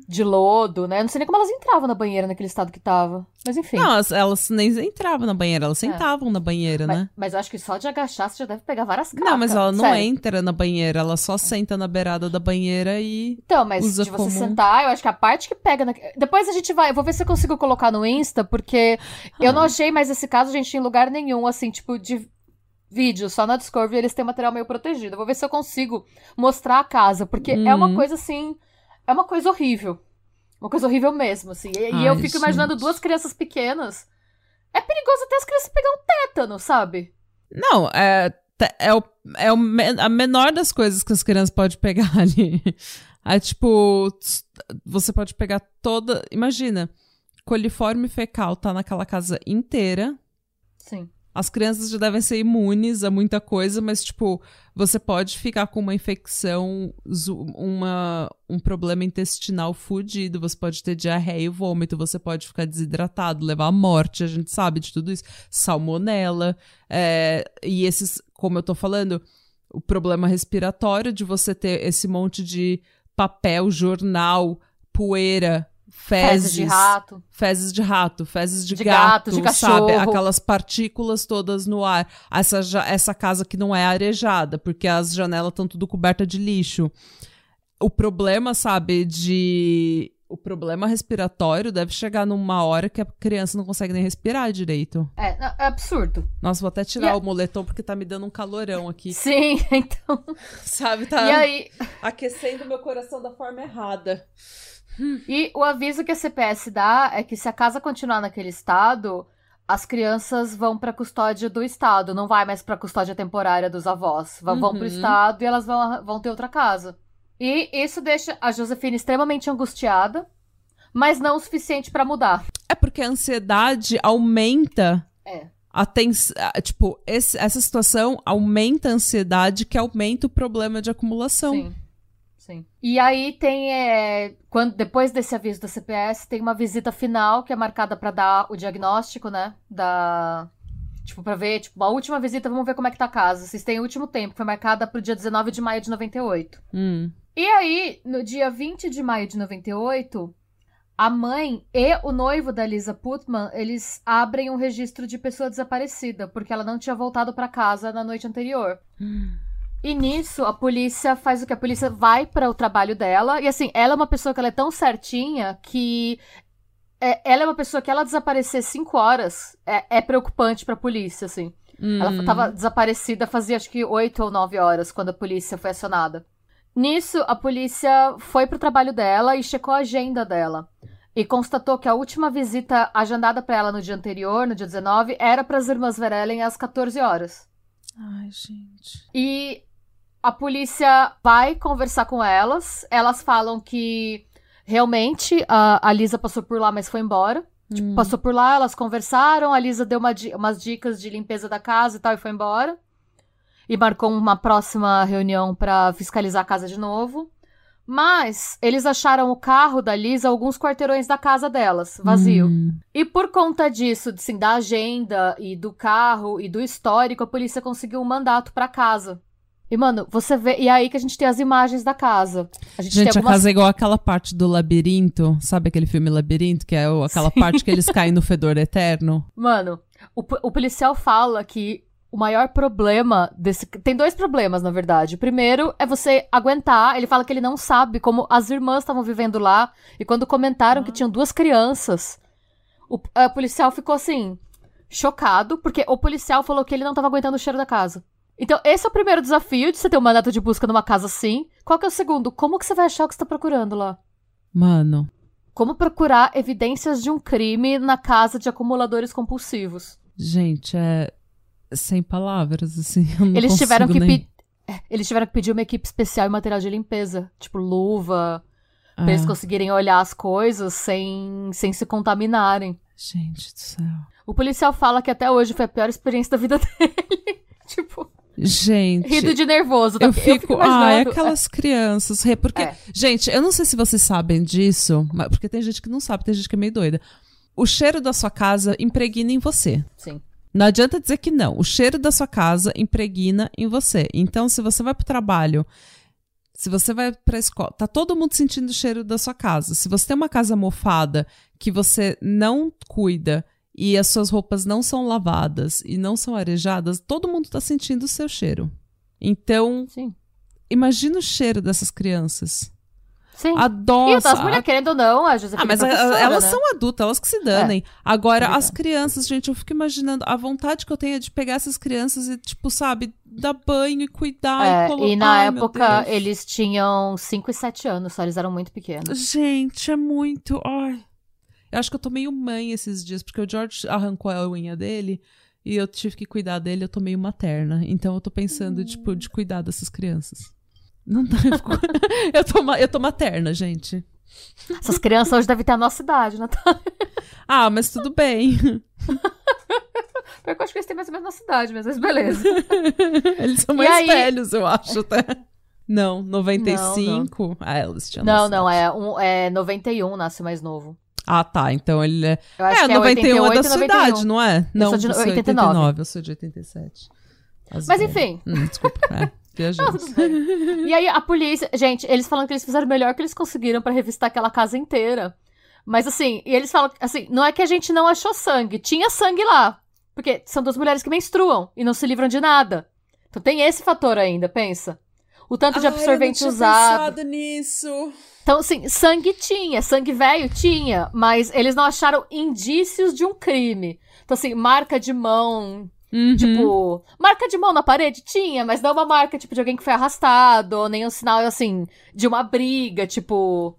Hum. De lodo, né? Eu não sei nem como elas entravam na banheira naquele estado que tava. Mas enfim. Não, elas, elas nem entravam na banheira, elas sentavam na banheira, mas, né? mas eu acho que só de agachar você já deve pegar várias cacas. Não, mas ela não sério. entra na banheira, ela só senta na beirada da banheira e. Então, mas usa de você como- sentar, eu acho que a parte que pega. Na... Depois a gente vai. Eu vou ver se eu consigo colocar no Insta, porque eu Ah. não achei mais esse caso, gente, em lugar nenhum, assim, tipo, de vídeo. Só na Discovery eles têm material meio protegido. Eu vou ver se eu consigo mostrar a casa, porque é uma Uhum. coisa assim. É uma coisa horrível. Uma coisa horrível mesmo, assim. E, Ai, eu fico imaginando gente. duas crianças pequenas. É perigoso até as crianças pegar um tétano, sabe? Não, é, é, o, é o a menor das coisas que as crianças podem pegar ali. É tipo, você pode pegar toda. Imagina, coliforme fecal tá naquela casa inteira. Sim. As crianças já devem ser imunes a muita coisa, mas, tipo, você pode ficar com uma infecção, uma, um problema intestinal fudido, você pode ter diarreia e vômito, você pode ficar desidratado, levar à morte, a gente sabe de tudo isso. Salmonela, é, e esses, como eu tô falando, o problema respiratório de você ter esse monte de papel, jornal, poeira, Fezes fezes, de rato. fezes de rato, fezes de, De gato, gato, de sabe? cachorro. Aquelas partículas todas no ar. Essa, essa casa que não é arejada, porque as janelas estão tudo cobertas de lixo. O problema, sabe, de. O problema respiratório deve chegar numa hora que a criança não consegue nem respirar direito. É, é absurdo. Nossa, vou até tirar E- o moletom porque tá me dando um calorão aqui. Sim, então. Sabe, tá E aí, aquecendo meu coração da forma errada. E o aviso que a CPS dá é que se a casa continuar naquele estado, as crianças vão pra custódia do estado, não vai mais pra custódia temporária dos avós. Vão, vão pro Uhum. estado e elas vão, vão ter outra casa. E isso deixa a Josefina extremamente angustiada, mas não o suficiente pra mudar. É porque a ansiedade aumenta É. a tens... tipo, esse- essa situação aumenta a ansiedade que aumenta o problema de acumulação. Sim. Sim. E aí tem. é, quando, depois desse aviso da CPS, tem uma visita final que é marcada pra dar o diagnóstico, né? Da. Tipo, pra ver, tipo, uma última visita, vamos ver como é que tá a casa. Vocês têm o último tempo, foi marcada pro dia 19 de maio de 98. Hum. E aí, no dia 20 de maio de 98, a mãe e o noivo da Lisa Putman, eles abrem um registro de pessoa desaparecida, porque ela não tinha voltado pra casa na noite anterior. E nisso, a polícia faz o que? A polícia vai para o trabalho dela. E assim, ela é uma pessoa que ela é tão certinha que. é- ela é uma pessoa que ela desaparecer cinco horas é, é preocupante pra polícia, assim. Ela Hum. tava desaparecida fazia acho que oito ou nove horas quando a polícia foi acionada. Nisso, a polícia foi pro trabalho dela e checou a agenda dela. E constatou que a última visita agendada pra ela no dia anterior, no dia 19, era para as irmãs Verellen às 14 horas. Ai, gente. E a polícia vai conversar com elas. Elas falam que realmente a, a Lisa passou por lá, mas foi embora. Tipo, Hum. passou por lá, elas conversaram. A Lisa deu uma umas dicas de limpeza da casa e tal e foi embora. E marcou uma próxima reunião pra fiscalizar a casa de novo. Mas eles acharam o carro da Lisa alguns quarteirões da casa delas, vazio. Hum. E por conta disso, assim, da agenda e do carro e do histórico, a polícia conseguiu um mandato pra casa. E, mano, você vê. E é aí que a gente tem as imagens da casa. A gente, tem Gente, a algumas. casa é igual aquela parte do labirinto. Sabe aquele filme Labirinto? Que é aquela parte que eles caem no fedor eterno? Mano, o, o policial fala que o maior problema desse. Tem dois problemas, na verdade. O primeiro é você aguentar. Ele fala que ele não sabe como as irmãs estavam vivendo lá. E quando comentaram que tinham duas crianças, o a policial ficou assim, chocado, porque o policial falou que ele não tava aguentando o cheiro da casa. Então, esse é o primeiro desafio de você ter um mandato de busca numa casa assim. Qual que é o segundo? Como que você vai achar o que você tá procurando lá? Mano. como procurar evidências de um crime na casa de acumuladores compulsivos. Gente, é sem palavras, assim. eu Eles tiveram que nem- é, eles tiveram que pedir uma equipe especial e material de limpeza, tipo luva, pra É. eles conseguirem olhar as coisas sem, sem se contaminarem. Gente do céu. O policial fala que até hoje foi a pior experiência da vida dele. tipo, Gente. rindo de nervoso. tá? Eu fico, ah, é imaginando- aquelas crianças. re- Porque, É. gente, eu não sei se vocês sabem disso, porque tem gente que não sabe, tem gente que é meio doida. O cheiro da sua casa impregna em você. Sim. Não adianta dizer que não. O cheiro da sua casa impregna em você. Então, se você vai pro trabalho, se você vai pra escola, tá todo mundo sentindo o cheiro da sua casa. Se você tem uma casa mofada que você não cuida e as suas roupas não são lavadas e não são arejadas, todo mundo tá sentindo o seu cheiro. Então, Sim. imagina o cheiro dessas crianças. Sim. A e nossa, as mulheres, querendo ou não, a Josefina ah, mas é a- elas né? são adultas, elas que se danem. Agora, é as crianças, gente, eu fico imaginando a vontade que eu tenho é de pegar essas crianças e, tipo, sabe, dar banho e cuidar É, e colocar. e na Ai, época eles tinham 5 e 7 anos, só eles eram muito pequenos. Gente, é muito. Ai. Eu acho que eu tô meio mãe esses dias, porque o George arrancou a unha dele e eu tive que cuidar dele, eu tô meio materna. Então eu tô pensando, tipo, de cuidar dessas crianças. Não dá, eu, fico... eu, tô, eu tô materna, gente. Essas crianças hoje devem ter a nossa idade, né? Ah, mas tudo bem. Pior que eu acho que eles têm mais ou menos a nossa idade, mas beleza. Eles são E mais aí- velhos, eu acho, até. Não, 95. Ah, eles tinham Não, não, idade. é, um, é 91, nasce mais novo. Ah, tá. Então ele é. Eu acho é, que 91 é 88 é da sua 91. idade, não é? Não, sou de você é 89. 89, eu sou de 87. As Mas velhas. enfim. Hum, desculpa, é. Não, Viajamos. tudo bem. E aí a polícia, gente, eles falam que eles fizeram o melhor que eles conseguiram pra revistar aquela casa inteira. Mas assim, e eles falam assim, não é que a gente não achou sangue, tinha sangue lá. Porque são duas mulheres que menstruam e não se livram de nada. Então tem esse fator ainda, pensa. O tanto de Ai, eu não absorvente tinha usado. nisso. Então, assim, sangue tinha, sangue velho tinha, mas eles não acharam indícios de um crime. Então, assim, marca de mão, Uhum. tipo, marca de mão na parede tinha, mas não uma marca, tipo, de alguém que foi arrastado, ou nem um sinal, assim, de uma briga, tipo,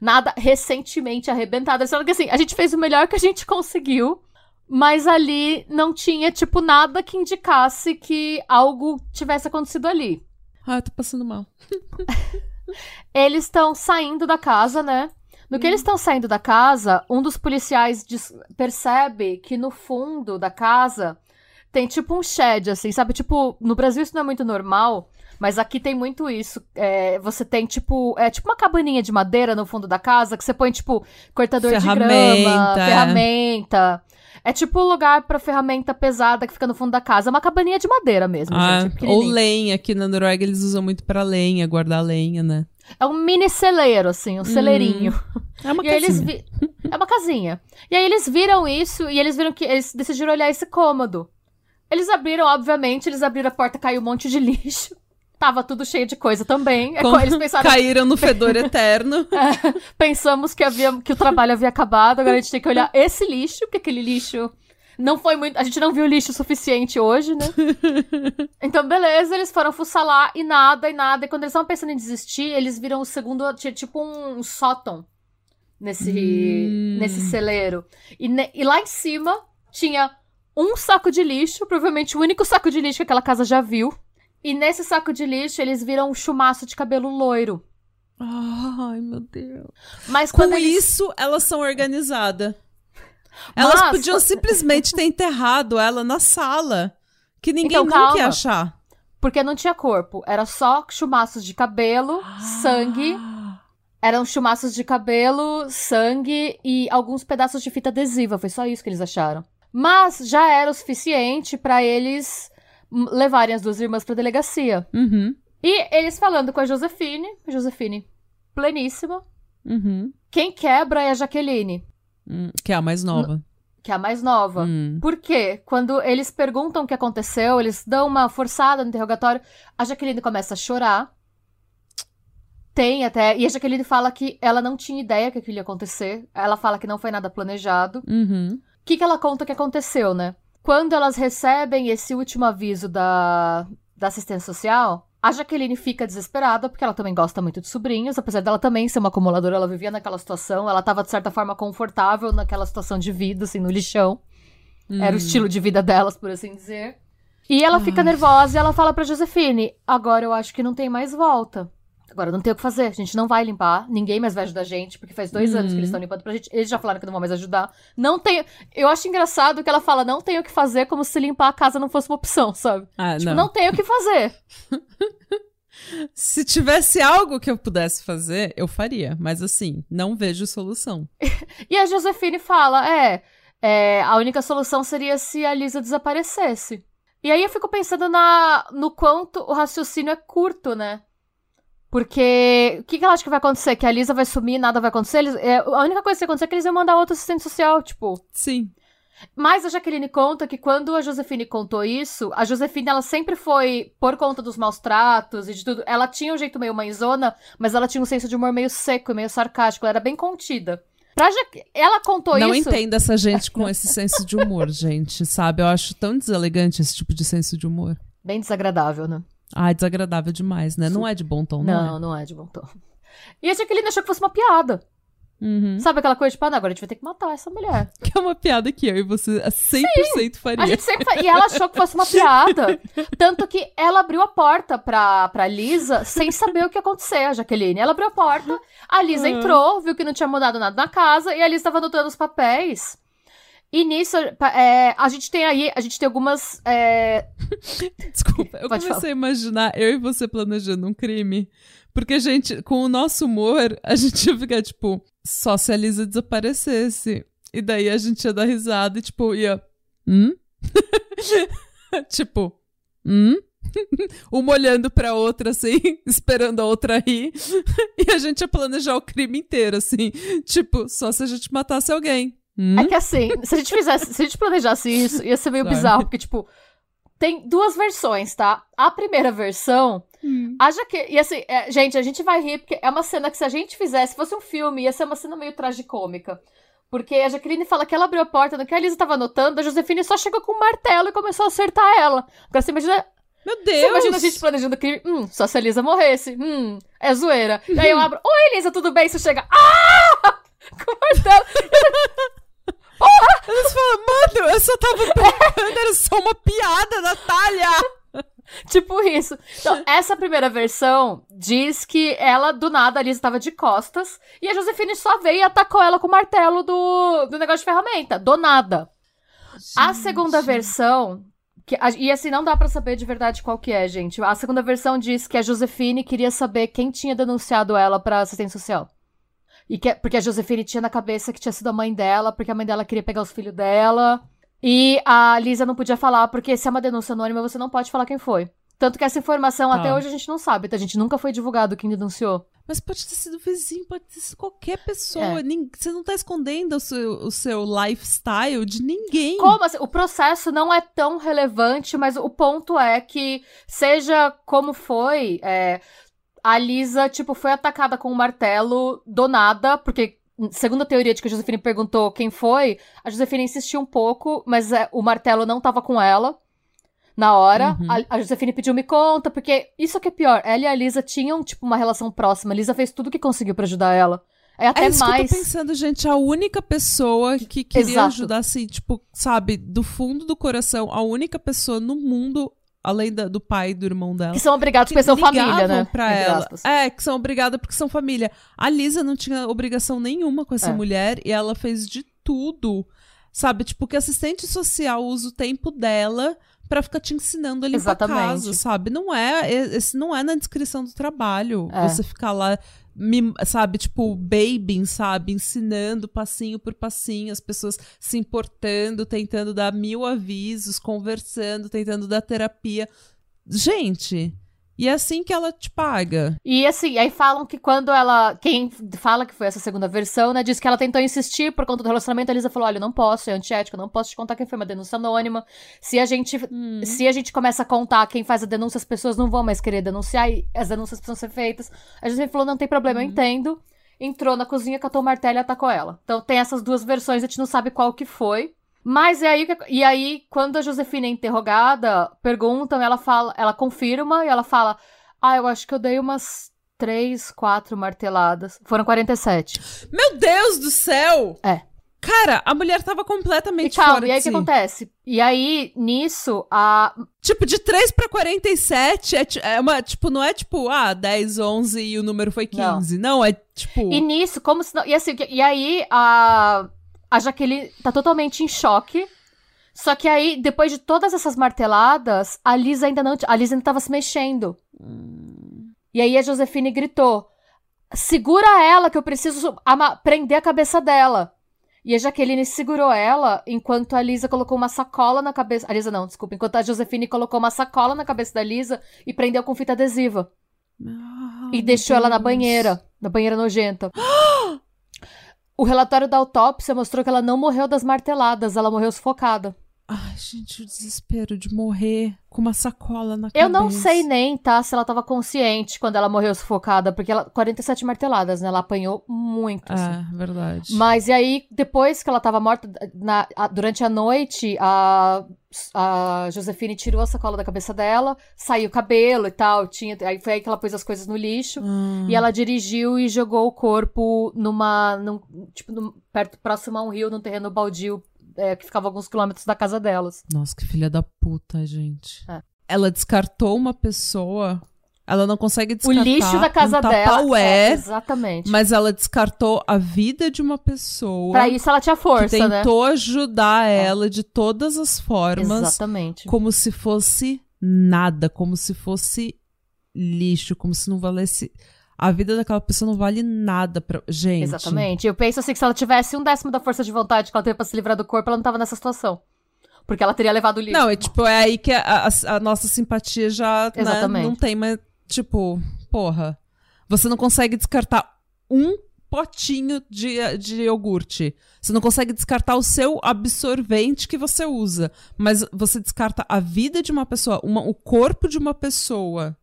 nada recentemente arrebentado. Falam que, assim, a gente fez o melhor que a gente conseguiu, mas ali não tinha, tipo, nada que indicasse que algo tivesse acontecido ali. Ah, eu tô passando mal. Eles estão saindo da casa, né? No que eles estão saindo da casa, um dos policiais percebe que no fundo da casa tem tipo um shed, assim, sabe? Tipo, no Brasil isso não é muito normal, mas aqui tem muito isso. É, você tem tipo, é tipo uma cabaninha de madeira no fundo da casa que você põe tipo cortador de grama, Ferramenta, é. É tipo um lugar pra ferramenta pesada que fica no fundo da casa. É uma cabaninha de madeira mesmo, Ah, gente. é ou lenha, aqui na Noruega eles usam muito pra lenha, guardar lenha, né? É um mini celeiro, assim, um celeirinho. É uma E casinha. vi... É uma casinha. E aí eles viram isso e eles viram que eles decidiram olhar esse cômodo. Eles abriram, obviamente, eles abriram a porta, caiu um monte de lixo. Tava tudo cheio de coisa também. É Com- co- Eles pensaram, Caíram no fedor eterno. pensamos que, havia, que o trabalho havia acabado, agora a gente tem que olhar esse lixo, porque aquele lixo não foi muito. A gente não viu lixo suficiente hoje, né? Então, beleza, eles foram fuçar lá e nada, e nada. E quando eles estavam pensando em desistir, eles viram o segundo. Tinha tipo um sótão nesse, Hum. nesse celeiro. E, ne- e lá em cima tinha um saco de lixo, provavelmente o único saco de lixo que aquela casa já viu. E nesse saco de lixo eles viram um chumaço de cabelo loiro. Ai, meu Deus. Mas Com eles... isso, elas são organizadas. Elas Mas- podiam simplesmente ter enterrado ela na sala. Que ninguém Então, nunca ia achar. Porque não tinha corpo, era só chumaços de cabelo, sangue. Ah. Eram chumaços de cabelo, sangue e alguns pedaços de fita adesiva. Foi só isso que eles acharam. Mas já era o suficiente pra eles levarem as duas irmãs pra delegacia. Uhum. E eles falando com a Josefine, Josefine pleníssima. Uhum. Quem quebra é a Jaqueline, Hum, Que é a mais nova. que é a mais nova. Hum. Por quê? Quando eles perguntam o que aconteceu, eles dão uma forçada no interrogatório, a Jaqueline começa a chorar. Tem até. E a Jaqueline fala que ela não tinha ideia que aquilo ia acontecer. Ela fala que não foi nada planejado. Uhum. O que, que ela conta que aconteceu, né? Quando elas recebem esse último aviso da, da assistência social, A Jaqueline fica desesperada, porque ela também gosta muito de sobrinhos, apesar dela também ser uma acumuladora, ela vivia naquela situação, ela tava, de certa forma, confortável naquela situação de vida, assim, no lixão. Hum. Era o estilo de vida delas, por assim dizer. E ela fica nervosa e ela fala pra Josefine: agora eu acho que não tem mais volta. Agora não tem o que fazer, a gente não vai limpar, ninguém mais vai ajudar a gente, porque faz dois anos que eles estão limpando pra gente. Eles já falaram que não vão mais ajudar. Não tem. Eu acho engraçado que ela fala, não tem o que fazer, como se limpar a casa não fosse uma opção, sabe? Ah, tipo, não. não tem o que fazer. Se tivesse algo que eu pudesse fazer, eu faria. Mas assim, não vejo solução. e a Josefine fala: é, é, a única solução seria se a Lisa desaparecesse. E aí eu fico pensando na, no quanto o raciocínio é curto, né? Porque o que, que ela acha que vai acontecer? Que a Lisa vai sumir nada vai acontecer? Eles, é, a única coisa que vai acontecer é que eles iam mandar outro assistente social, tipo. Sim. Mas a Jaqueline conta que quando a Josefine contou isso, a Josefine ela sempre foi, por conta dos maus tratos e de tudo, ela tinha um jeito meio mãezona, mas ela tinha um senso de humor meio seco, meio sarcástico, ela era bem contida. Pra ja... Ela contou Não isso. Não entendo essa gente com esse senso de humor, gente, sabe? Eu acho tão deselegante esse tipo de senso de humor. Bem desagradável, né? Ah, desagradável demais, né? Não é de bom tom, não. Não, é? não é de bom tom. E a Jaqueline achou que fosse uma piada. Uhum. Sabe aquela coisa, tipo, ah, agora a gente vai ter que matar essa mulher. Que é uma piada que eu e você 100% Sim, faria. A gente sempre fa... E ela achou que fosse uma piada. Tanto que ela abriu a porta pra, pra Lisa sem saber o que ia acontecer, a Jaqueline. Ela abriu a porta, a Lisa uhum. entrou, viu que não tinha mudado nada na casa, e a Lisa estava anotando os papéis. E nisso, é, a gente tem aí, a gente tem algumas. É... Desculpa, eu Pode comecei falar. a imaginar eu e você planejando um crime. Porque a gente, com o nosso humor, a gente ia ficar tipo, só se a Lisa desaparecesse. E daí a gente ia dar risada e, tipo, ia. Hum? tipo, hum? Uma olhando pra outra, assim, esperando a outra rir. e a gente ia planejar o crime inteiro, assim. Tipo, só se a gente matasse alguém. Hum? É que assim, se a gente fizesse, se a gente planejasse isso, ia ser meio bizarro, porque, tipo, tem duas versões, tá? A primeira versão, hum. a jaque... E assim, é, gente, a gente vai rir, porque é uma cena que se a gente fizesse, fosse um filme, ia ser uma cena meio tragicômica. Porque a Jaqueline fala que ela abriu a porta, no que a Lisa tava anotando, a Josefine só chegou com um martelo e começou a acertar ela. Agora você imagina. Meu Deus! Você imagina a gente planejando crime? Hum, só se a Lisa morresse. Hum, é zoeira. E aí eu abro. Oi, Lisa, tudo bem? Você chega. Ah! Com o martelo. Eles falam, mano, eu só tava brincando, era só uma piada, Natália! tipo isso. Então, essa primeira versão diz que ela, do nada, ali estava de costas e a Josefine só veio e atacou ela com o martelo do, do negócio de ferramenta. Do nada. Gente. A segunda versão. Que, e assim, não dá para saber de verdade qual que é, gente. A segunda versão diz que a Josefine queria saber quem tinha denunciado ela pra assistência social. E que, porque a Josefine tinha na cabeça que tinha sido a mãe dela, porque a mãe dela queria pegar os filhos dela. E a Lisa não podia falar, porque se é uma denúncia anônima, você não pode falar quem foi. Tanto que essa informação até hoje a gente não sabe, tá? A gente nunca foi divulgado quem denunciou. Mas pode ter sido vizinho, pode ter sido qualquer pessoa. É. Você não tá escondendo o seu, o seu lifestyle de ninguém. Como assim? O processo não é tão relevante, mas o ponto é que, seja como foi, é, a Lisa, tipo, foi atacada com um martelo do nada, porque, segundo a teoria de que a Josefine perguntou quem foi, a Josefine insistiu um pouco, mas é, o martelo não tava com ela na hora. Uhum. A, a Josefine pediu me conta, porque isso que é pior, ela e a Lisa tinham, tipo, uma relação próxima. A Lisa fez tudo que conseguiu para ajudar ela. É até é isso mais. Que eu tô pensando, gente, a única pessoa que queria Exato. ajudar, assim, tipo, sabe, do fundo do coração, a única pessoa no mundo além da, do pai e do irmão dela. Que são obrigados porque são família, né? Pra ela. É, que são obrigados porque são família. A Lisa não tinha obrigação nenhuma com essa é. mulher e ela fez de tudo. Sabe? Tipo, que assistente social usa o tempo dela para ficar te ensinando ali pra casa, sabe? Não é, esse não é na descrição do trabalho. É. Você ficar lá sabe, tipo, baby, sabe, ensinando passinho por passinho, as pessoas se importando, tentando dar mil avisos, conversando, tentando dar terapia. Gente, e é assim que ela te paga. E assim, aí falam que quando ela. Quem fala que foi essa segunda versão, né? Diz que ela tentou insistir por conta do relacionamento. A Lisa falou: olha, eu não posso, é antiético, eu não posso te contar quem foi uma denúncia anônima. Se a gente. Hum. Se a gente começa a contar quem faz a denúncia, as pessoas não vão mais querer denunciar e as denúncias precisam ser feitas. A gente falou: não tem problema, hum. eu entendo. Entrou na cozinha, catou o martelo e atacou ela. Então tem essas duas versões, a gente não sabe qual que foi. Mas é aí que, e aí, quando a Josefina é interrogada, perguntam, ela fala, ela confirma e ela fala: Ah, eu acho que eu dei umas três, quatro marteladas. Foram 47. Meu Deus do céu! É. Cara, a mulher tava completamente E calma, fora e aí o que si. acontece? E aí, nisso, a. Tipo, de 3 pra 47 é, é uma, tipo, não é tipo, ah, 10, 11 e o número foi 15. Não, é tipo... E nisso, como se não. E assim, e aí a. A Jaqueline tá totalmente em choque. Só que aí, depois de todas essas marteladas, a Lisa ainda não. A Lisa ainda tava se mexendo. E aí a Josefine gritou: Segura ela, que eu preciso prender a cabeça dela. E a Jaqueline segurou ela enquanto a Lisa colocou uma sacola na cabeça. A Lisa não, desculpa. Enquanto a Josefine colocou uma sacola na cabeça da Lisa e prendeu com fita adesiva. Ah, E deixou ela na Deus. banheira, na banheira nojenta. o relatório da autópsia mostrou que ela não morreu das marteladas, ela morreu sufocada. Ai, gente, o desespero de morrer com uma sacola na Eu cabeça. não sei nem, tá, se ela tava consciente quando ela morreu sufocada, porque ela 47 marteladas, né? Ela apanhou muito, assim. É, verdade. Mas e aí, depois que ela tava morta, na- a- durante a noite, a, a Josefine tirou a sacola da cabeça dela, saiu o cabelo e tal, tinha, aí foi aí que ela pôs as coisas no lixo. Ah, E ela dirigiu e jogou o corpo numa. Num, tipo, num- perto, próximo a um rio, num terreno baldio, é, que ficava alguns quilômetros da casa delas. Nossa, que filha da puta, gente. É. Ela descartou uma pessoa. Ela não consegue O descartar lixo da casa um dela. É, exatamente. mas ela descartou a vida de uma pessoa Pra isso ela tinha que força, né? tentou ajudar ela de todas as formas, Exatamente. como se fosse nada, como se fosse lixo, como se não valesse. A vida daquela pessoa não vale nada pra. Gente. Exatamente. Eu penso assim que se ela tivesse um décimo da força de vontade que ela teve pra se livrar do corpo, ela não tava nessa situação. Porque ela teria levado o lixo. Não, é tipo, é aí que a, a- a nossa simpatia já né, não tem mais. Tipo, porra. Você não consegue descartar um potinho de, de iogurte. Você não consegue descartar o seu absorvente que você usa. Mas você descarta a vida de uma pessoa, uma- o corpo de uma pessoa.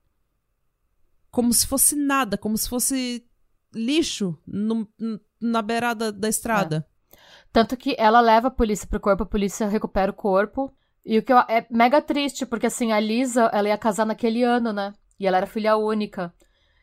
Como se fosse nada, como se fosse lixo no- na beirada da estrada. Tanto que ela leva a polícia pro corpo, a polícia recupera o corpo. E o que eu- é mega triste, porque assim, a Lisa, ela ia casar naquele ano, né? E ela era filha única.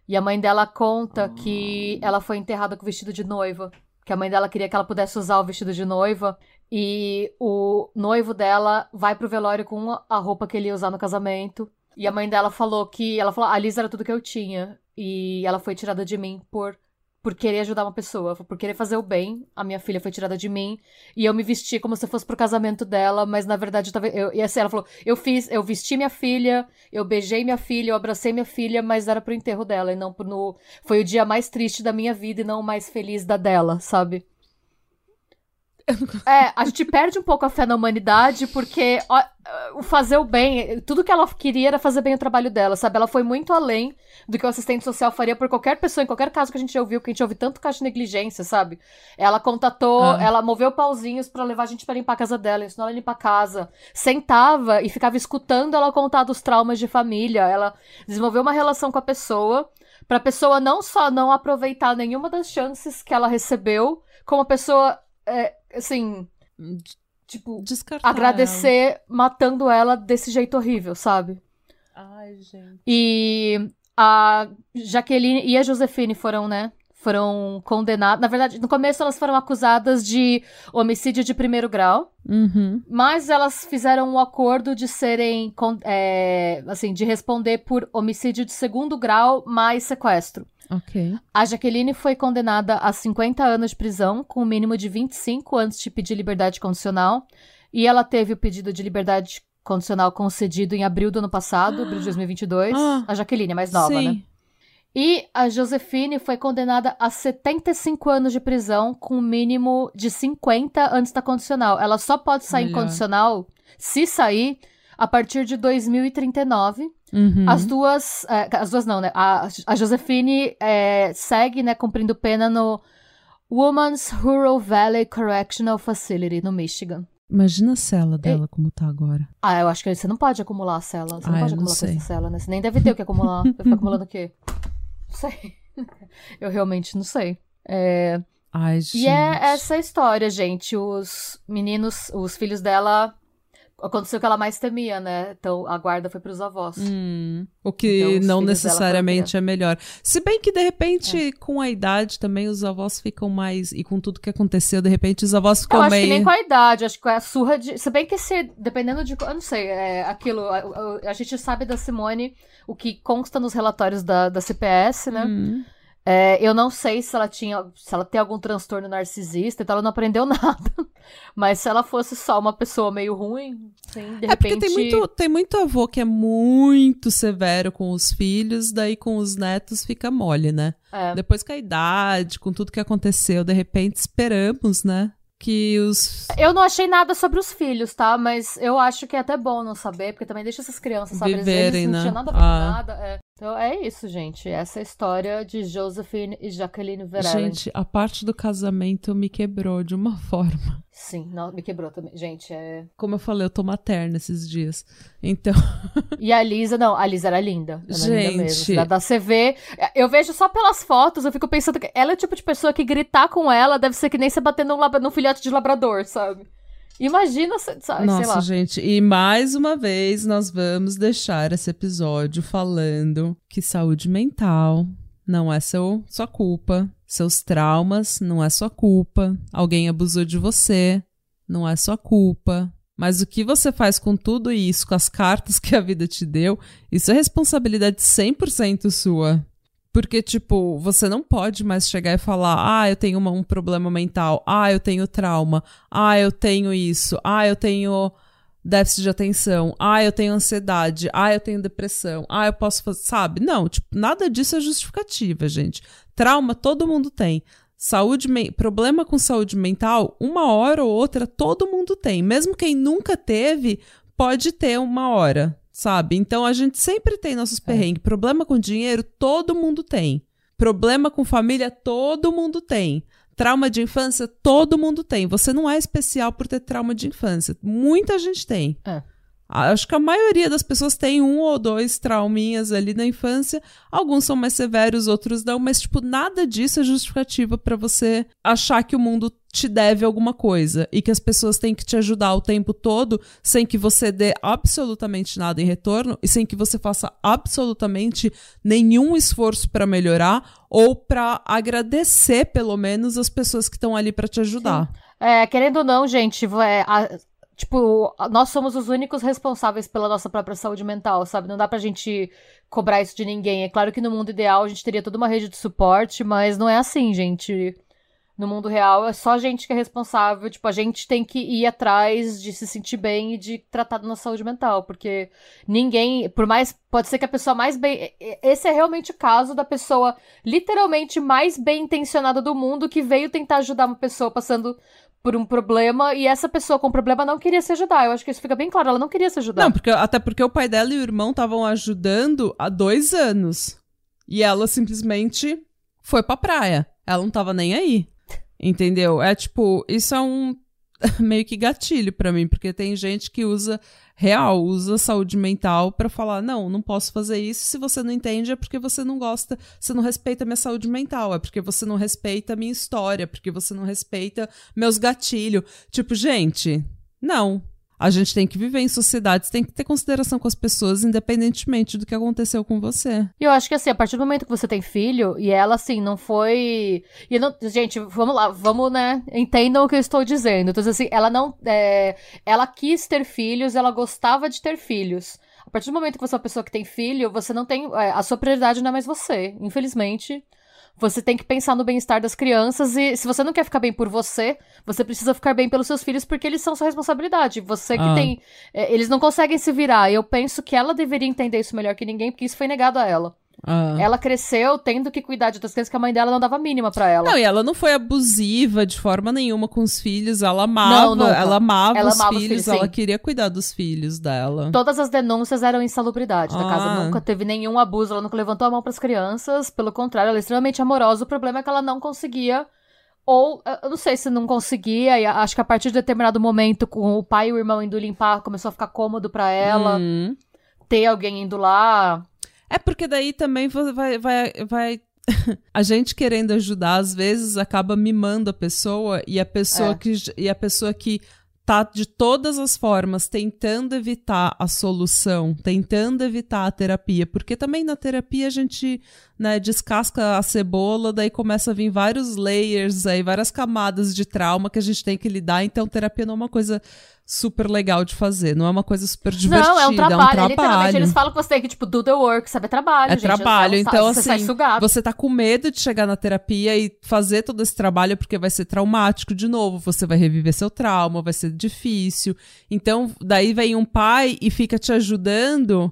E a mãe dela conta que ela foi enterrada com o vestido de noiva. Que a mãe dela queria que ela pudesse usar o vestido de noiva. E o noivo dela vai pro velório com a roupa que ele ia usar no casamento. E a mãe dela falou que. Ela falou: a Lisa era tudo que eu tinha. E ela foi tirada de mim por, por querer ajudar uma pessoa, por querer fazer o bem. A minha filha foi tirada de mim. E eu me vesti como se fosse pro casamento dela, mas na verdade eu tava. Eu, e assim, ela falou: eu fiz, eu vesti minha filha, eu beijei minha filha, eu abracei minha filha, mas era pro enterro dela e não pro. No, foi o dia mais triste da minha vida e não o mais feliz da dela, sabe? É, a gente perde um pouco a fé na humanidade porque ó, o fazer o bem, tudo que ela queria era fazer bem o trabalho dela, sabe? Ela foi muito além do que o assistente social faria por qualquer pessoa, em qualquer caso que a gente ouviu, que a gente ouve tanto caso de negligência, sabe? Ela contatou, Ah. ela moveu pauzinhos pra levar a gente pra limpar a casa dela, ensinou ela a limpar a casa, sentava e ficava escutando ela contar dos traumas de família, ela desenvolveu uma relação com a pessoa, pra pessoa não só não aproveitar nenhuma das chances que ela recebeu, como a pessoa, é, assim, tipo, Descartar. agradecer matando ela desse jeito horrível, sabe? ela. Ai, gente. E a Jaqueline e a Josefine foram, né? Foram condenadas. Na verdade, no começo elas foram acusadas de homicídio de primeiro grau, Uhum. mas elas fizeram um acordo de serem, é, assim, de responder por homicídio de segundo grau mais sequestro. Ok. A Jaqueline foi condenada a 50 anos de prisão, com o mínimo de 25 antes de pedir liberdade condicional. E ela teve o pedido de liberdade condicional concedido em abril do ano passado, abril de 2022. Ah, a Jaqueline é mais nova, Sim. né? E a Josefine foi condenada a 75 anos de prisão, com o mínimo de 50 antes da condicional. Ela só pode sair Melhor. em condicional, se sair, a partir de 2039. Uhum. As duas. é, as duas não, né? A, a Josefine é, segue, né, cumprindo pena no Women's Rural Valley Correctional Facility, no Michigan. Imagina a cela dela como tá agora. Ah, eu acho que você não pode acumular a cela. Você não Ah, pode não acumular com sei. essa cela, né? Você nem deve ter o que acumular. Vai ficar acumulando o quê? Não sei. Eu realmente não sei. É, Ai, gente. E é essa história, gente. Os meninos, os filhos dela aconteceu o que ela mais temia, né? Então a guarda foi pros avós. Hum, o que então, não necessariamente é melhor. Se bem que, de repente, é. com a idade também, os avós ficam mais. E com tudo que aconteceu, de repente, os avós ficam eu meio. Acho que nem com a idade, acho que é a surra de. Se bem que se, dependendo de. Eu não sei, é aquilo. A, a, a gente sabe da Simone o que consta nos relatórios da, da CPS, né? Hum. É, eu não sei se ela tinha, se ela tem algum transtorno narcisista, então ela não aprendeu nada. Mas se ela fosse só uma pessoa meio ruim, sim, de é repente. Porque tem muito, tem muito avô que é muito severo com os filhos, daí com os netos fica mole, né? É. Depois com a idade, com tudo que aconteceu, de repente esperamos, né? que os. Eu não achei nada sobre os filhos, tá? Mas eu acho que é até bom não saber, porque também deixa essas crianças saberem. Eles não né? tinha nada a ver ah. nada. É. Então é isso, gente. Essa é história de Josephine e Jacqueline Verellen. Gente, a parte do casamento me quebrou de uma forma. Sim, não, me quebrou também. Gente, é. Como eu falei, eu tô materna esses dias. Então. e a Lisa, não, a Lisa era linda. Era gente. Linda mesmo. Da, da CV. Eu vejo só pelas fotos, eu fico pensando que ela é o tipo de pessoa que gritar com ela deve ser que nem você bater num, num filhote de labrador, sabe? Imagina, sabe, Nossa, gente, e mais uma vez nós vamos deixar esse episódio falando que saúde mental não é seu, sua culpa, seus traumas não é sua culpa, alguém abusou de você, não é sua culpa. Mas o que você faz com tudo isso, com as cartas que a vida te deu, isso é responsabilidade 100% sua. Porque, tipo, você não pode mais chegar e falar: ah, eu tenho uma, um problema mental, ah, eu tenho trauma, ah, eu tenho isso, ah, eu tenho déficit de atenção, ah, eu tenho ansiedade, ah, eu tenho depressão, ah, eu posso fazer. Sabe? Não, tipo, nada disso é justificativa, gente. Trauma todo mundo tem. Saúde, problema com saúde mental, uma hora ou outra todo mundo tem. Mesmo quem nunca teve, pode ter uma hora, sabe? Então a gente sempre tem nossos é. perrengues. É. Problema com dinheiro, todo mundo tem. Problema com família, todo mundo tem. Trauma de infância, todo mundo tem. Você não é especial por ter trauma de infância. Muita gente tem. É. Acho que a maioria das pessoas tem um ou dois trauminhas ali na infância. Alguns são mais severos, outros não, mas, tipo, nada disso é justificativa para você achar que o mundo te deve alguma coisa e que as pessoas têm que te ajudar o tempo todo sem que você dê absolutamente nada em retorno e sem que você faça absolutamente nenhum esforço para melhorar ou para agradecer, pelo menos, as pessoas que estão ali para te ajudar. É, querendo ou não, gente, é, a Tipo, nós somos os únicos responsáveis pela nossa própria saúde mental, sabe? Não dá pra gente cobrar isso de ninguém. É claro que no mundo ideal a gente teria toda uma rede de suporte, mas não é assim, gente. No mundo real é só gente que é responsável. Tipo, a gente tem que ir atrás de se sentir bem e de tratar da nossa saúde mental. Porque ninguém, por mais. Pode ser que a pessoa mais bem. Esse é realmente o caso da pessoa literalmente mais bem intencionada do mundo que veio tentar ajudar uma pessoa passando por um problema e essa pessoa com problema não queria se ajudar. Eu acho que isso fica bem claro, ela não queria se ajudar. Não, porque, até porque o pai dela e o irmão estavam ajudando há dois anos. E ela simplesmente foi pra praia. Ela não tava nem aí. Entendeu? É tipo, isso é um meio que gatilho para mim, porque tem gente que usa real, usa saúde mental para falar: não, não posso fazer isso. Se você não entende, é porque você não gosta, você não respeita minha saúde mental, é porque você não respeita minha história, porque você não respeita meus gatilhos. Tipo, gente, não. A gente tem que viver em sociedades, tem que ter consideração com as pessoas, independentemente do que aconteceu com você. E eu acho que assim, a partir do momento que você tem filho, e ela assim, não foi. E não... Gente, vamos lá, vamos, né? Entendam o que eu estou dizendo. Então, assim, ela não. É... Ela quis ter filhos, ela gostava de ter filhos. A partir do momento que você é uma pessoa que tem filho, você não tem. É, a sua prioridade não é mais você. Infelizmente. Você tem que pensar no bem-estar das crianças e se você não quer ficar bem por você, você precisa ficar bem pelos seus filhos porque eles são sua responsabilidade. Você que ah. tem. É, eles não conseguem se virar. Eu penso que ela deveria entender isso melhor que ninguém, porque isso foi negado a ela. Ah. Ela cresceu tendo que cuidar de outras crianças que a mãe dela não dava mínima para ela. Não, e ela não foi abusiva de forma nenhuma com os filhos. Ela amava, não, ela amava, ela os, amava filhos, os filhos, ela queria cuidar dos filhos dela. Todas as denúncias eram insalubridade ah. da casa. Nunca teve nenhum abuso, ela nunca levantou a mão para as crianças. Pelo contrário, ela é extremamente amorosa. O problema é que ela não conseguia ou, eu não sei se não conseguia, e acho que a partir de determinado momento, com o pai e o irmão indo limpar, começou a ficar cômodo para ela. Hum. Ter alguém indo lá. É porque daí também vai, vai, vai a gente querendo ajudar, às vezes acaba mimando a pessoa e a pessoa é. que e a pessoa que tá de todas as formas tentando evitar a solução, tentando evitar a terapia, porque também na terapia a gente né, descasca a cebola, daí começa a vir vários layers, aí várias camadas de trauma que a gente tem que lidar, então terapia não é uma coisa super legal de fazer. Não é uma coisa super divertida. Não, é um trabalho. É um trabalho. Literalmente, eles falam que você tem que, tipo, do the work, sabe? É trabalho, É gente. trabalho. Então, assim, você tá com medo de chegar na terapia e fazer todo esse trabalho porque vai ser traumático de novo. Você vai reviver seu trauma, vai ser difícil. Então, daí vem um pai e fica te ajudando.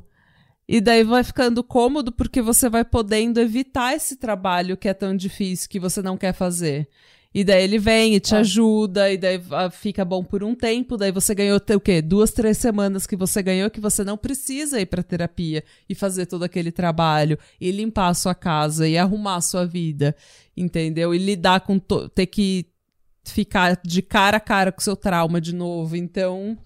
E daí vai ficando cômodo porque você vai podendo evitar esse trabalho que é tão difícil, que você não quer fazer. E daí ele vem e te é. ajuda, e daí fica bom por um tempo, daí você ganhou o quê? Duas, três semanas que você ganhou que você não precisa ir pra terapia e fazer todo aquele trabalho, e limpar a sua casa, e arrumar a sua vida, entendeu? E lidar com ter que ficar de cara a cara com o seu trauma de novo. Então,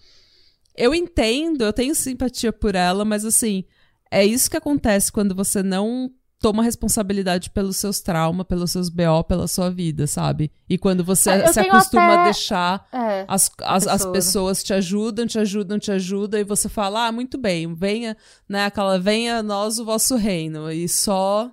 eu entendo, eu tenho simpatia por ela, mas assim, é isso que acontece quando você não toma responsabilidade pelos seus traumas, pelos seus BO, pela sua vida, sabe? E quando você é, se acostuma até... a deixar é, as, as, as, pessoas te ajudam, te ajudam, te ajudam, e você fala, ah, muito bem, venha, né, aquela, venha nós o vosso reino, e só,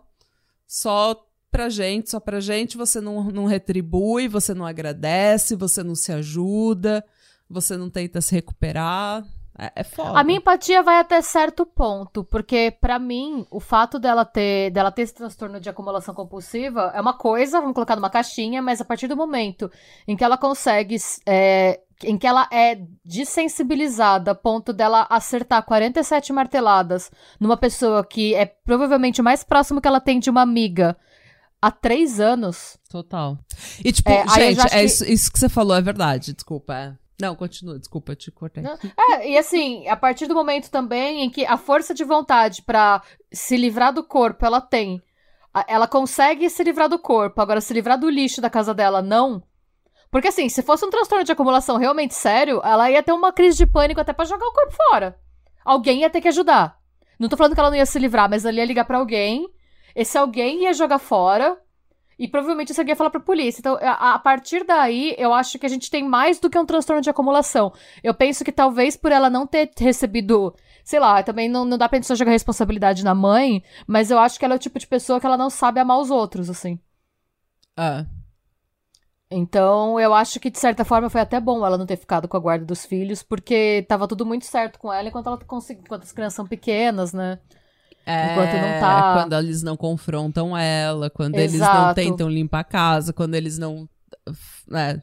só pra gente, só pra gente você não, não retribui, você não agradece, você não se ajuda, você não tenta se recuperar, é, é foda. A minha empatia vai até certo ponto, porque para mim, o fato dela ter, dela ter esse transtorno de acumulação compulsiva é uma coisa, vamos colocar numa caixinha, mas a partir do momento em que ela consegue é, em que ela é desensibilizada a ponto dela acertar 47 marteladas numa pessoa que é provavelmente o mais próximo que ela tem de uma amiga há três anos. Total. E, tipo, é, gente, é que... isso, isso, que você falou é verdade, desculpa. É. Não, continua, desculpa, te cortei. É, e assim, a partir do momento também em que a força de vontade para se livrar do corpo ela tem, ela consegue se livrar do corpo, agora se livrar do lixo da casa dela, não. Porque assim, se fosse um transtorno de acumulação realmente sério, ela ia ter uma crise de pânico até para jogar o corpo fora. Alguém ia ter que ajudar. Não tô falando que ela não ia se livrar, mas ela ia ligar para alguém, esse alguém ia jogar fora, e provavelmente isso alguém ia falar pra polícia. Então, a, a, partir daí, eu acho que a gente tem mais do que um transtorno de acumulação. Eu penso que talvez por ela não ter recebido. Sei lá, também não, não dá pra gente só jogar responsabilidade na mãe, mas eu acho que ela é o tipo de pessoa que ela não sabe amar os outros, assim. Ah. Então, eu acho que de certa forma foi até bom ela não ter ficado com a guarda dos filhos, porque tava tudo muito certo com ela enquanto ela conseguiu, enquanto as crianças são pequenas, né? É, enquanto não tá. Quando eles não confrontam ela, quando Exato. eles não tentam limpar a casa, quando eles não. É.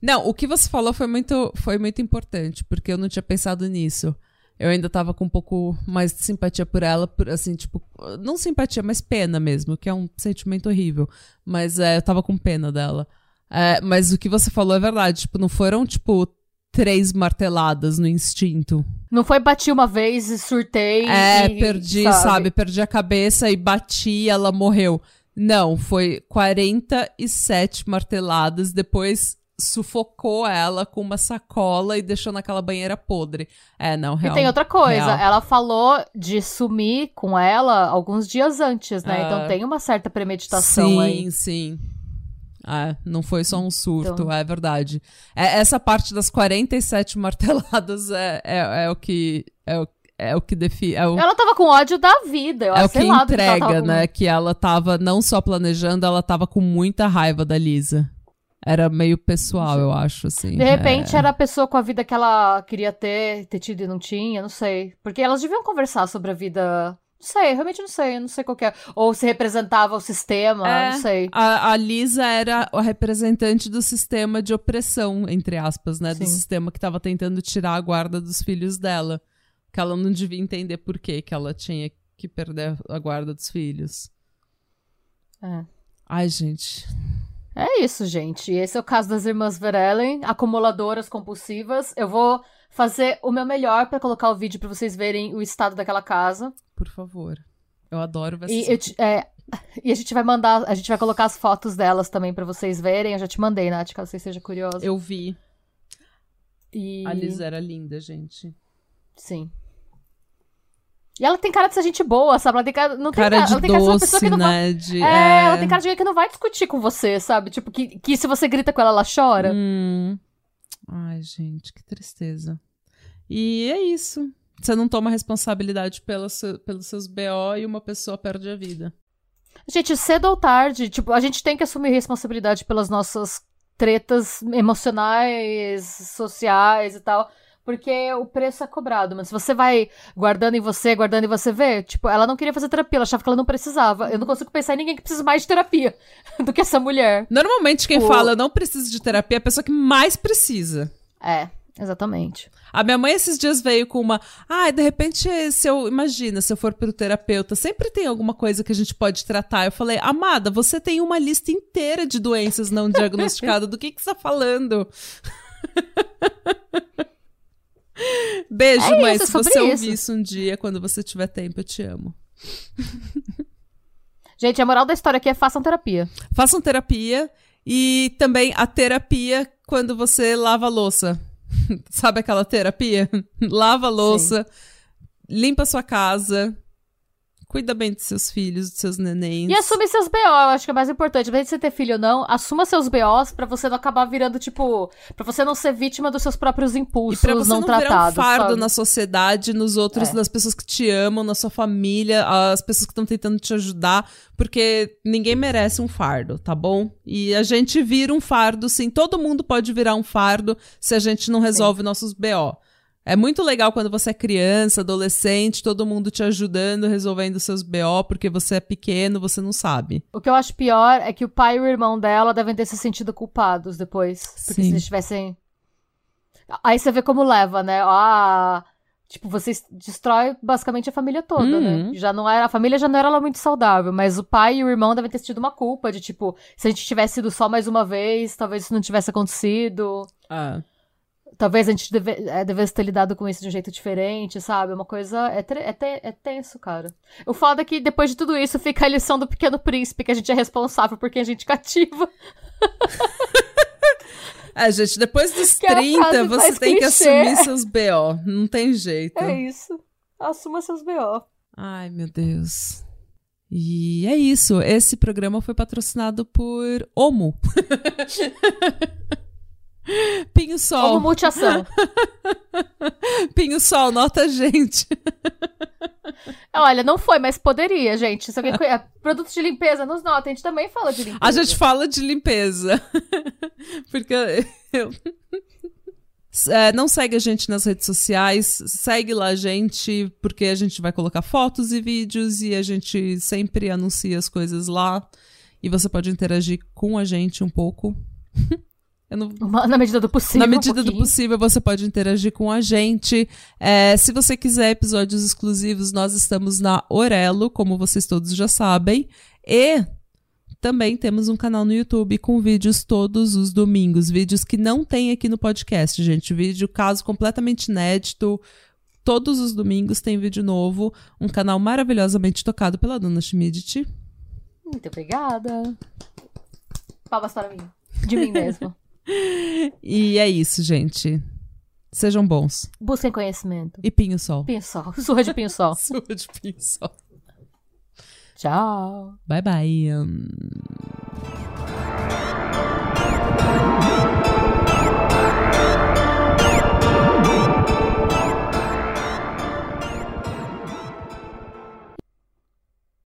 Não, o que você falou foi muito, foi muito importante, porque eu não tinha pensado nisso. Eu ainda tava com um pouco mais de simpatia por ela, por, assim, tipo, não simpatia, mas pena mesmo, que é um sentimento horrível. Mas é, eu tava com pena dela. É, mas o que você falou é verdade, tipo, não foram, tipo, três marteladas no instinto. Não foi bati uma vez e surtei. É, e, perdi, sabe? sabe? Perdi a cabeça e bati e ela morreu. Não, foi 47 marteladas, depois sufocou ela com uma sacola e deixou naquela banheira podre. É, não, realmente. E tem outra coisa, real. ela falou de sumir com ela alguns dias antes, né? É. Então tem uma certa premeditação sim, aí. Sim, sim. É, não foi só um surto, então... é verdade. É, essa parte das 47 marteladas é, é, é o que. É o, é o que define. É ela tava com ódio da vida, eu É o que entrega, que né? Com... Que ela tava não só planejando, ela tava com muita raiva da Lisa. Era meio pessoal, eu acho, assim. De repente é... era a pessoa com a vida que ela queria ter, ter tido e não tinha, não sei. Porque elas deviam conversar sobre a vida não sei, realmente não sei, não sei qual é. Ou se representava o sistema, é, não sei. A, a, Lisa era a representante do sistema de opressão, entre aspas, né? Sim. Do sistema que estava tentando tirar a guarda dos filhos dela. Que ela não devia entender por que que ela tinha que perder a guarda dos filhos. É. Ai, gente. É isso, gente. Esse é o caso das irmãs Verellen, acumuladoras compulsivas. Eu vou fazer o meu melhor para colocar o vídeo para vocês verem o estado daquela casa. Por favor. Eu adoro ver e, eu, é, e a gente vai mandar, a gente vai colocar as fotos delas também para vocês verem. Eu já te mandei, Nath, caso você seja curiosa. Eu vi. E... A Liz era linda, gente. Sim. E ela tem cara de ser gente boa, sabe? Ela tem cara, não cara tem, de ela tem cara de ser uma pessoa que não né? vai... De... É, é, ela tem cara de que não vai discutir com você, sabe? Tipo, que, que se você grita com ela, ela chora. Hum. Ai, gente, que tristeza. E é isso. Você não toma responsabilidade seu, pelos seus BO e uma pessoa perde a vida. Gente, cedo ou tarde, tipo, a gente tem que assumir responsabilidade pelas nossas tretas emocionais, sociais e tal. Porque o preço é cobrado, mas se você vai guardando em você, guardando em você, vê, tipo, ela não queria fazer terapia, ela achava que ela não precisava. Eu não consigo pensar em ninguém que precisa mais de terapia do que essa mulher. Normalmente quem o... fala não preciso de terapia é a pessoa que mais precisa. É, exatamente. A minha mãe esses dias veio com uma, ah, de repente se eu, imagina, se eu for pro terapeuta, sempre tem alguma coisa que a gente pode tratar. Eu falei, amada, você tem uma lista inteira de doenças não diagnosticadas, do que que você tá falando? Beijo, é mãe. Isso, se você isso. ouvir isso um dia, quando você tiver tempo, eu te amo. Gente, a moral da história aqui é façam terapia. Façam terapia e também a terapia quando você lava a louça. Sabe aquela terapia? lava a louça, Sim. limpa a sua casa, Cuida bem dos seus filhos, dos seus nenéns. E assume seus BO, eu acho que é mais importante. Independente de você ter filho ou não, assuma seus BOs pra você não acabar virando, tipo. pra você não ser vítima dos seus próprios impulsos e pra você não, não tratados. Virar um fardo sabe? na sociedade, nos outros, é. nas pessoas que te amam, na sua família, as pessoas que estão tentando te ajudar, porque ninguém merece um fardo, tá bom? E a gente vira um fardo, sim. Todo mundo pode virar um fardo se a gente não resolve sim. nossos BO. É muito legal quando você é criança, adolescente, todo mundo te ajudando, resolvendo seus BO, porque você é pequeno, você não sabe. O que eu acho pior é que o pai e o irmão dela devem ter se sentido culpados depois. Porque Sim. se eles tivessem. Aí você vê como leva, né? Ah. Tipo, você destrói basicamente a família toda, né? uhum. né? Já não era, a família já não era lá muito saudável, mas o pai e o irmão devem ter tido uma culpa de, tipo, se a gente tivesse ido só mais uma vez, talvez isso não tivesse acontecido. Ah. Talvez a gente deve, é, devesse ter lidado com isso de um jeito diferente, sabe? Uma coisa. É, é, te, é tenso, cara. O foda é que depois de tudo isso fica a lição do pequeno príncipe, que a gente é responsável por quem a gente cativa. É, gente, depois dos que 30, é você tem clichê. que assumir seus BO. Não tem jeito. É isso. Assuma seus BO. Ai, meu Deus. E é isso. Esse programa foi patrocinado por Omo. Pinho Sol. Como multiação. Pinho Sol, nota a gente. Olha, não foi, mas poderia, gente. Se alguém conhece, produtos de limpeza, nos nota. A gente também fala de limpeza. A gente fala de limpeza. Porque eu... É, não segue a gente nas redes sociais, segue lá a gente, porque a gente vai colocar fotos e vídeos e a gente sempre anuncia as coisas lá. E você pode interagir com a gente um pouco. Não... Na medida do possível. Na medida um do possível, você pode interagir com a gente. É, se você quiser episódios exclusivos, nós estamos na Orelo, como vocês todos já sabem. E também temos um canal no YouTube com vídeos todos os domingos. Vídeos que não tem aqui no podcast, gente. Vídeo, caso completamente inédito. Todos os domingos tem vídeo novo. Um canal maravilhosamente tocado pela dona Schmidt. Muito obrigada. Palmas para mim. De mim mesmo. e é isso, gente. Sejam bons. Busquem conhecimento. E pinho-sol. Pinho-sol. Surra de pinho-sol. Surra de pinho-sol. Tchau. Bye, bye.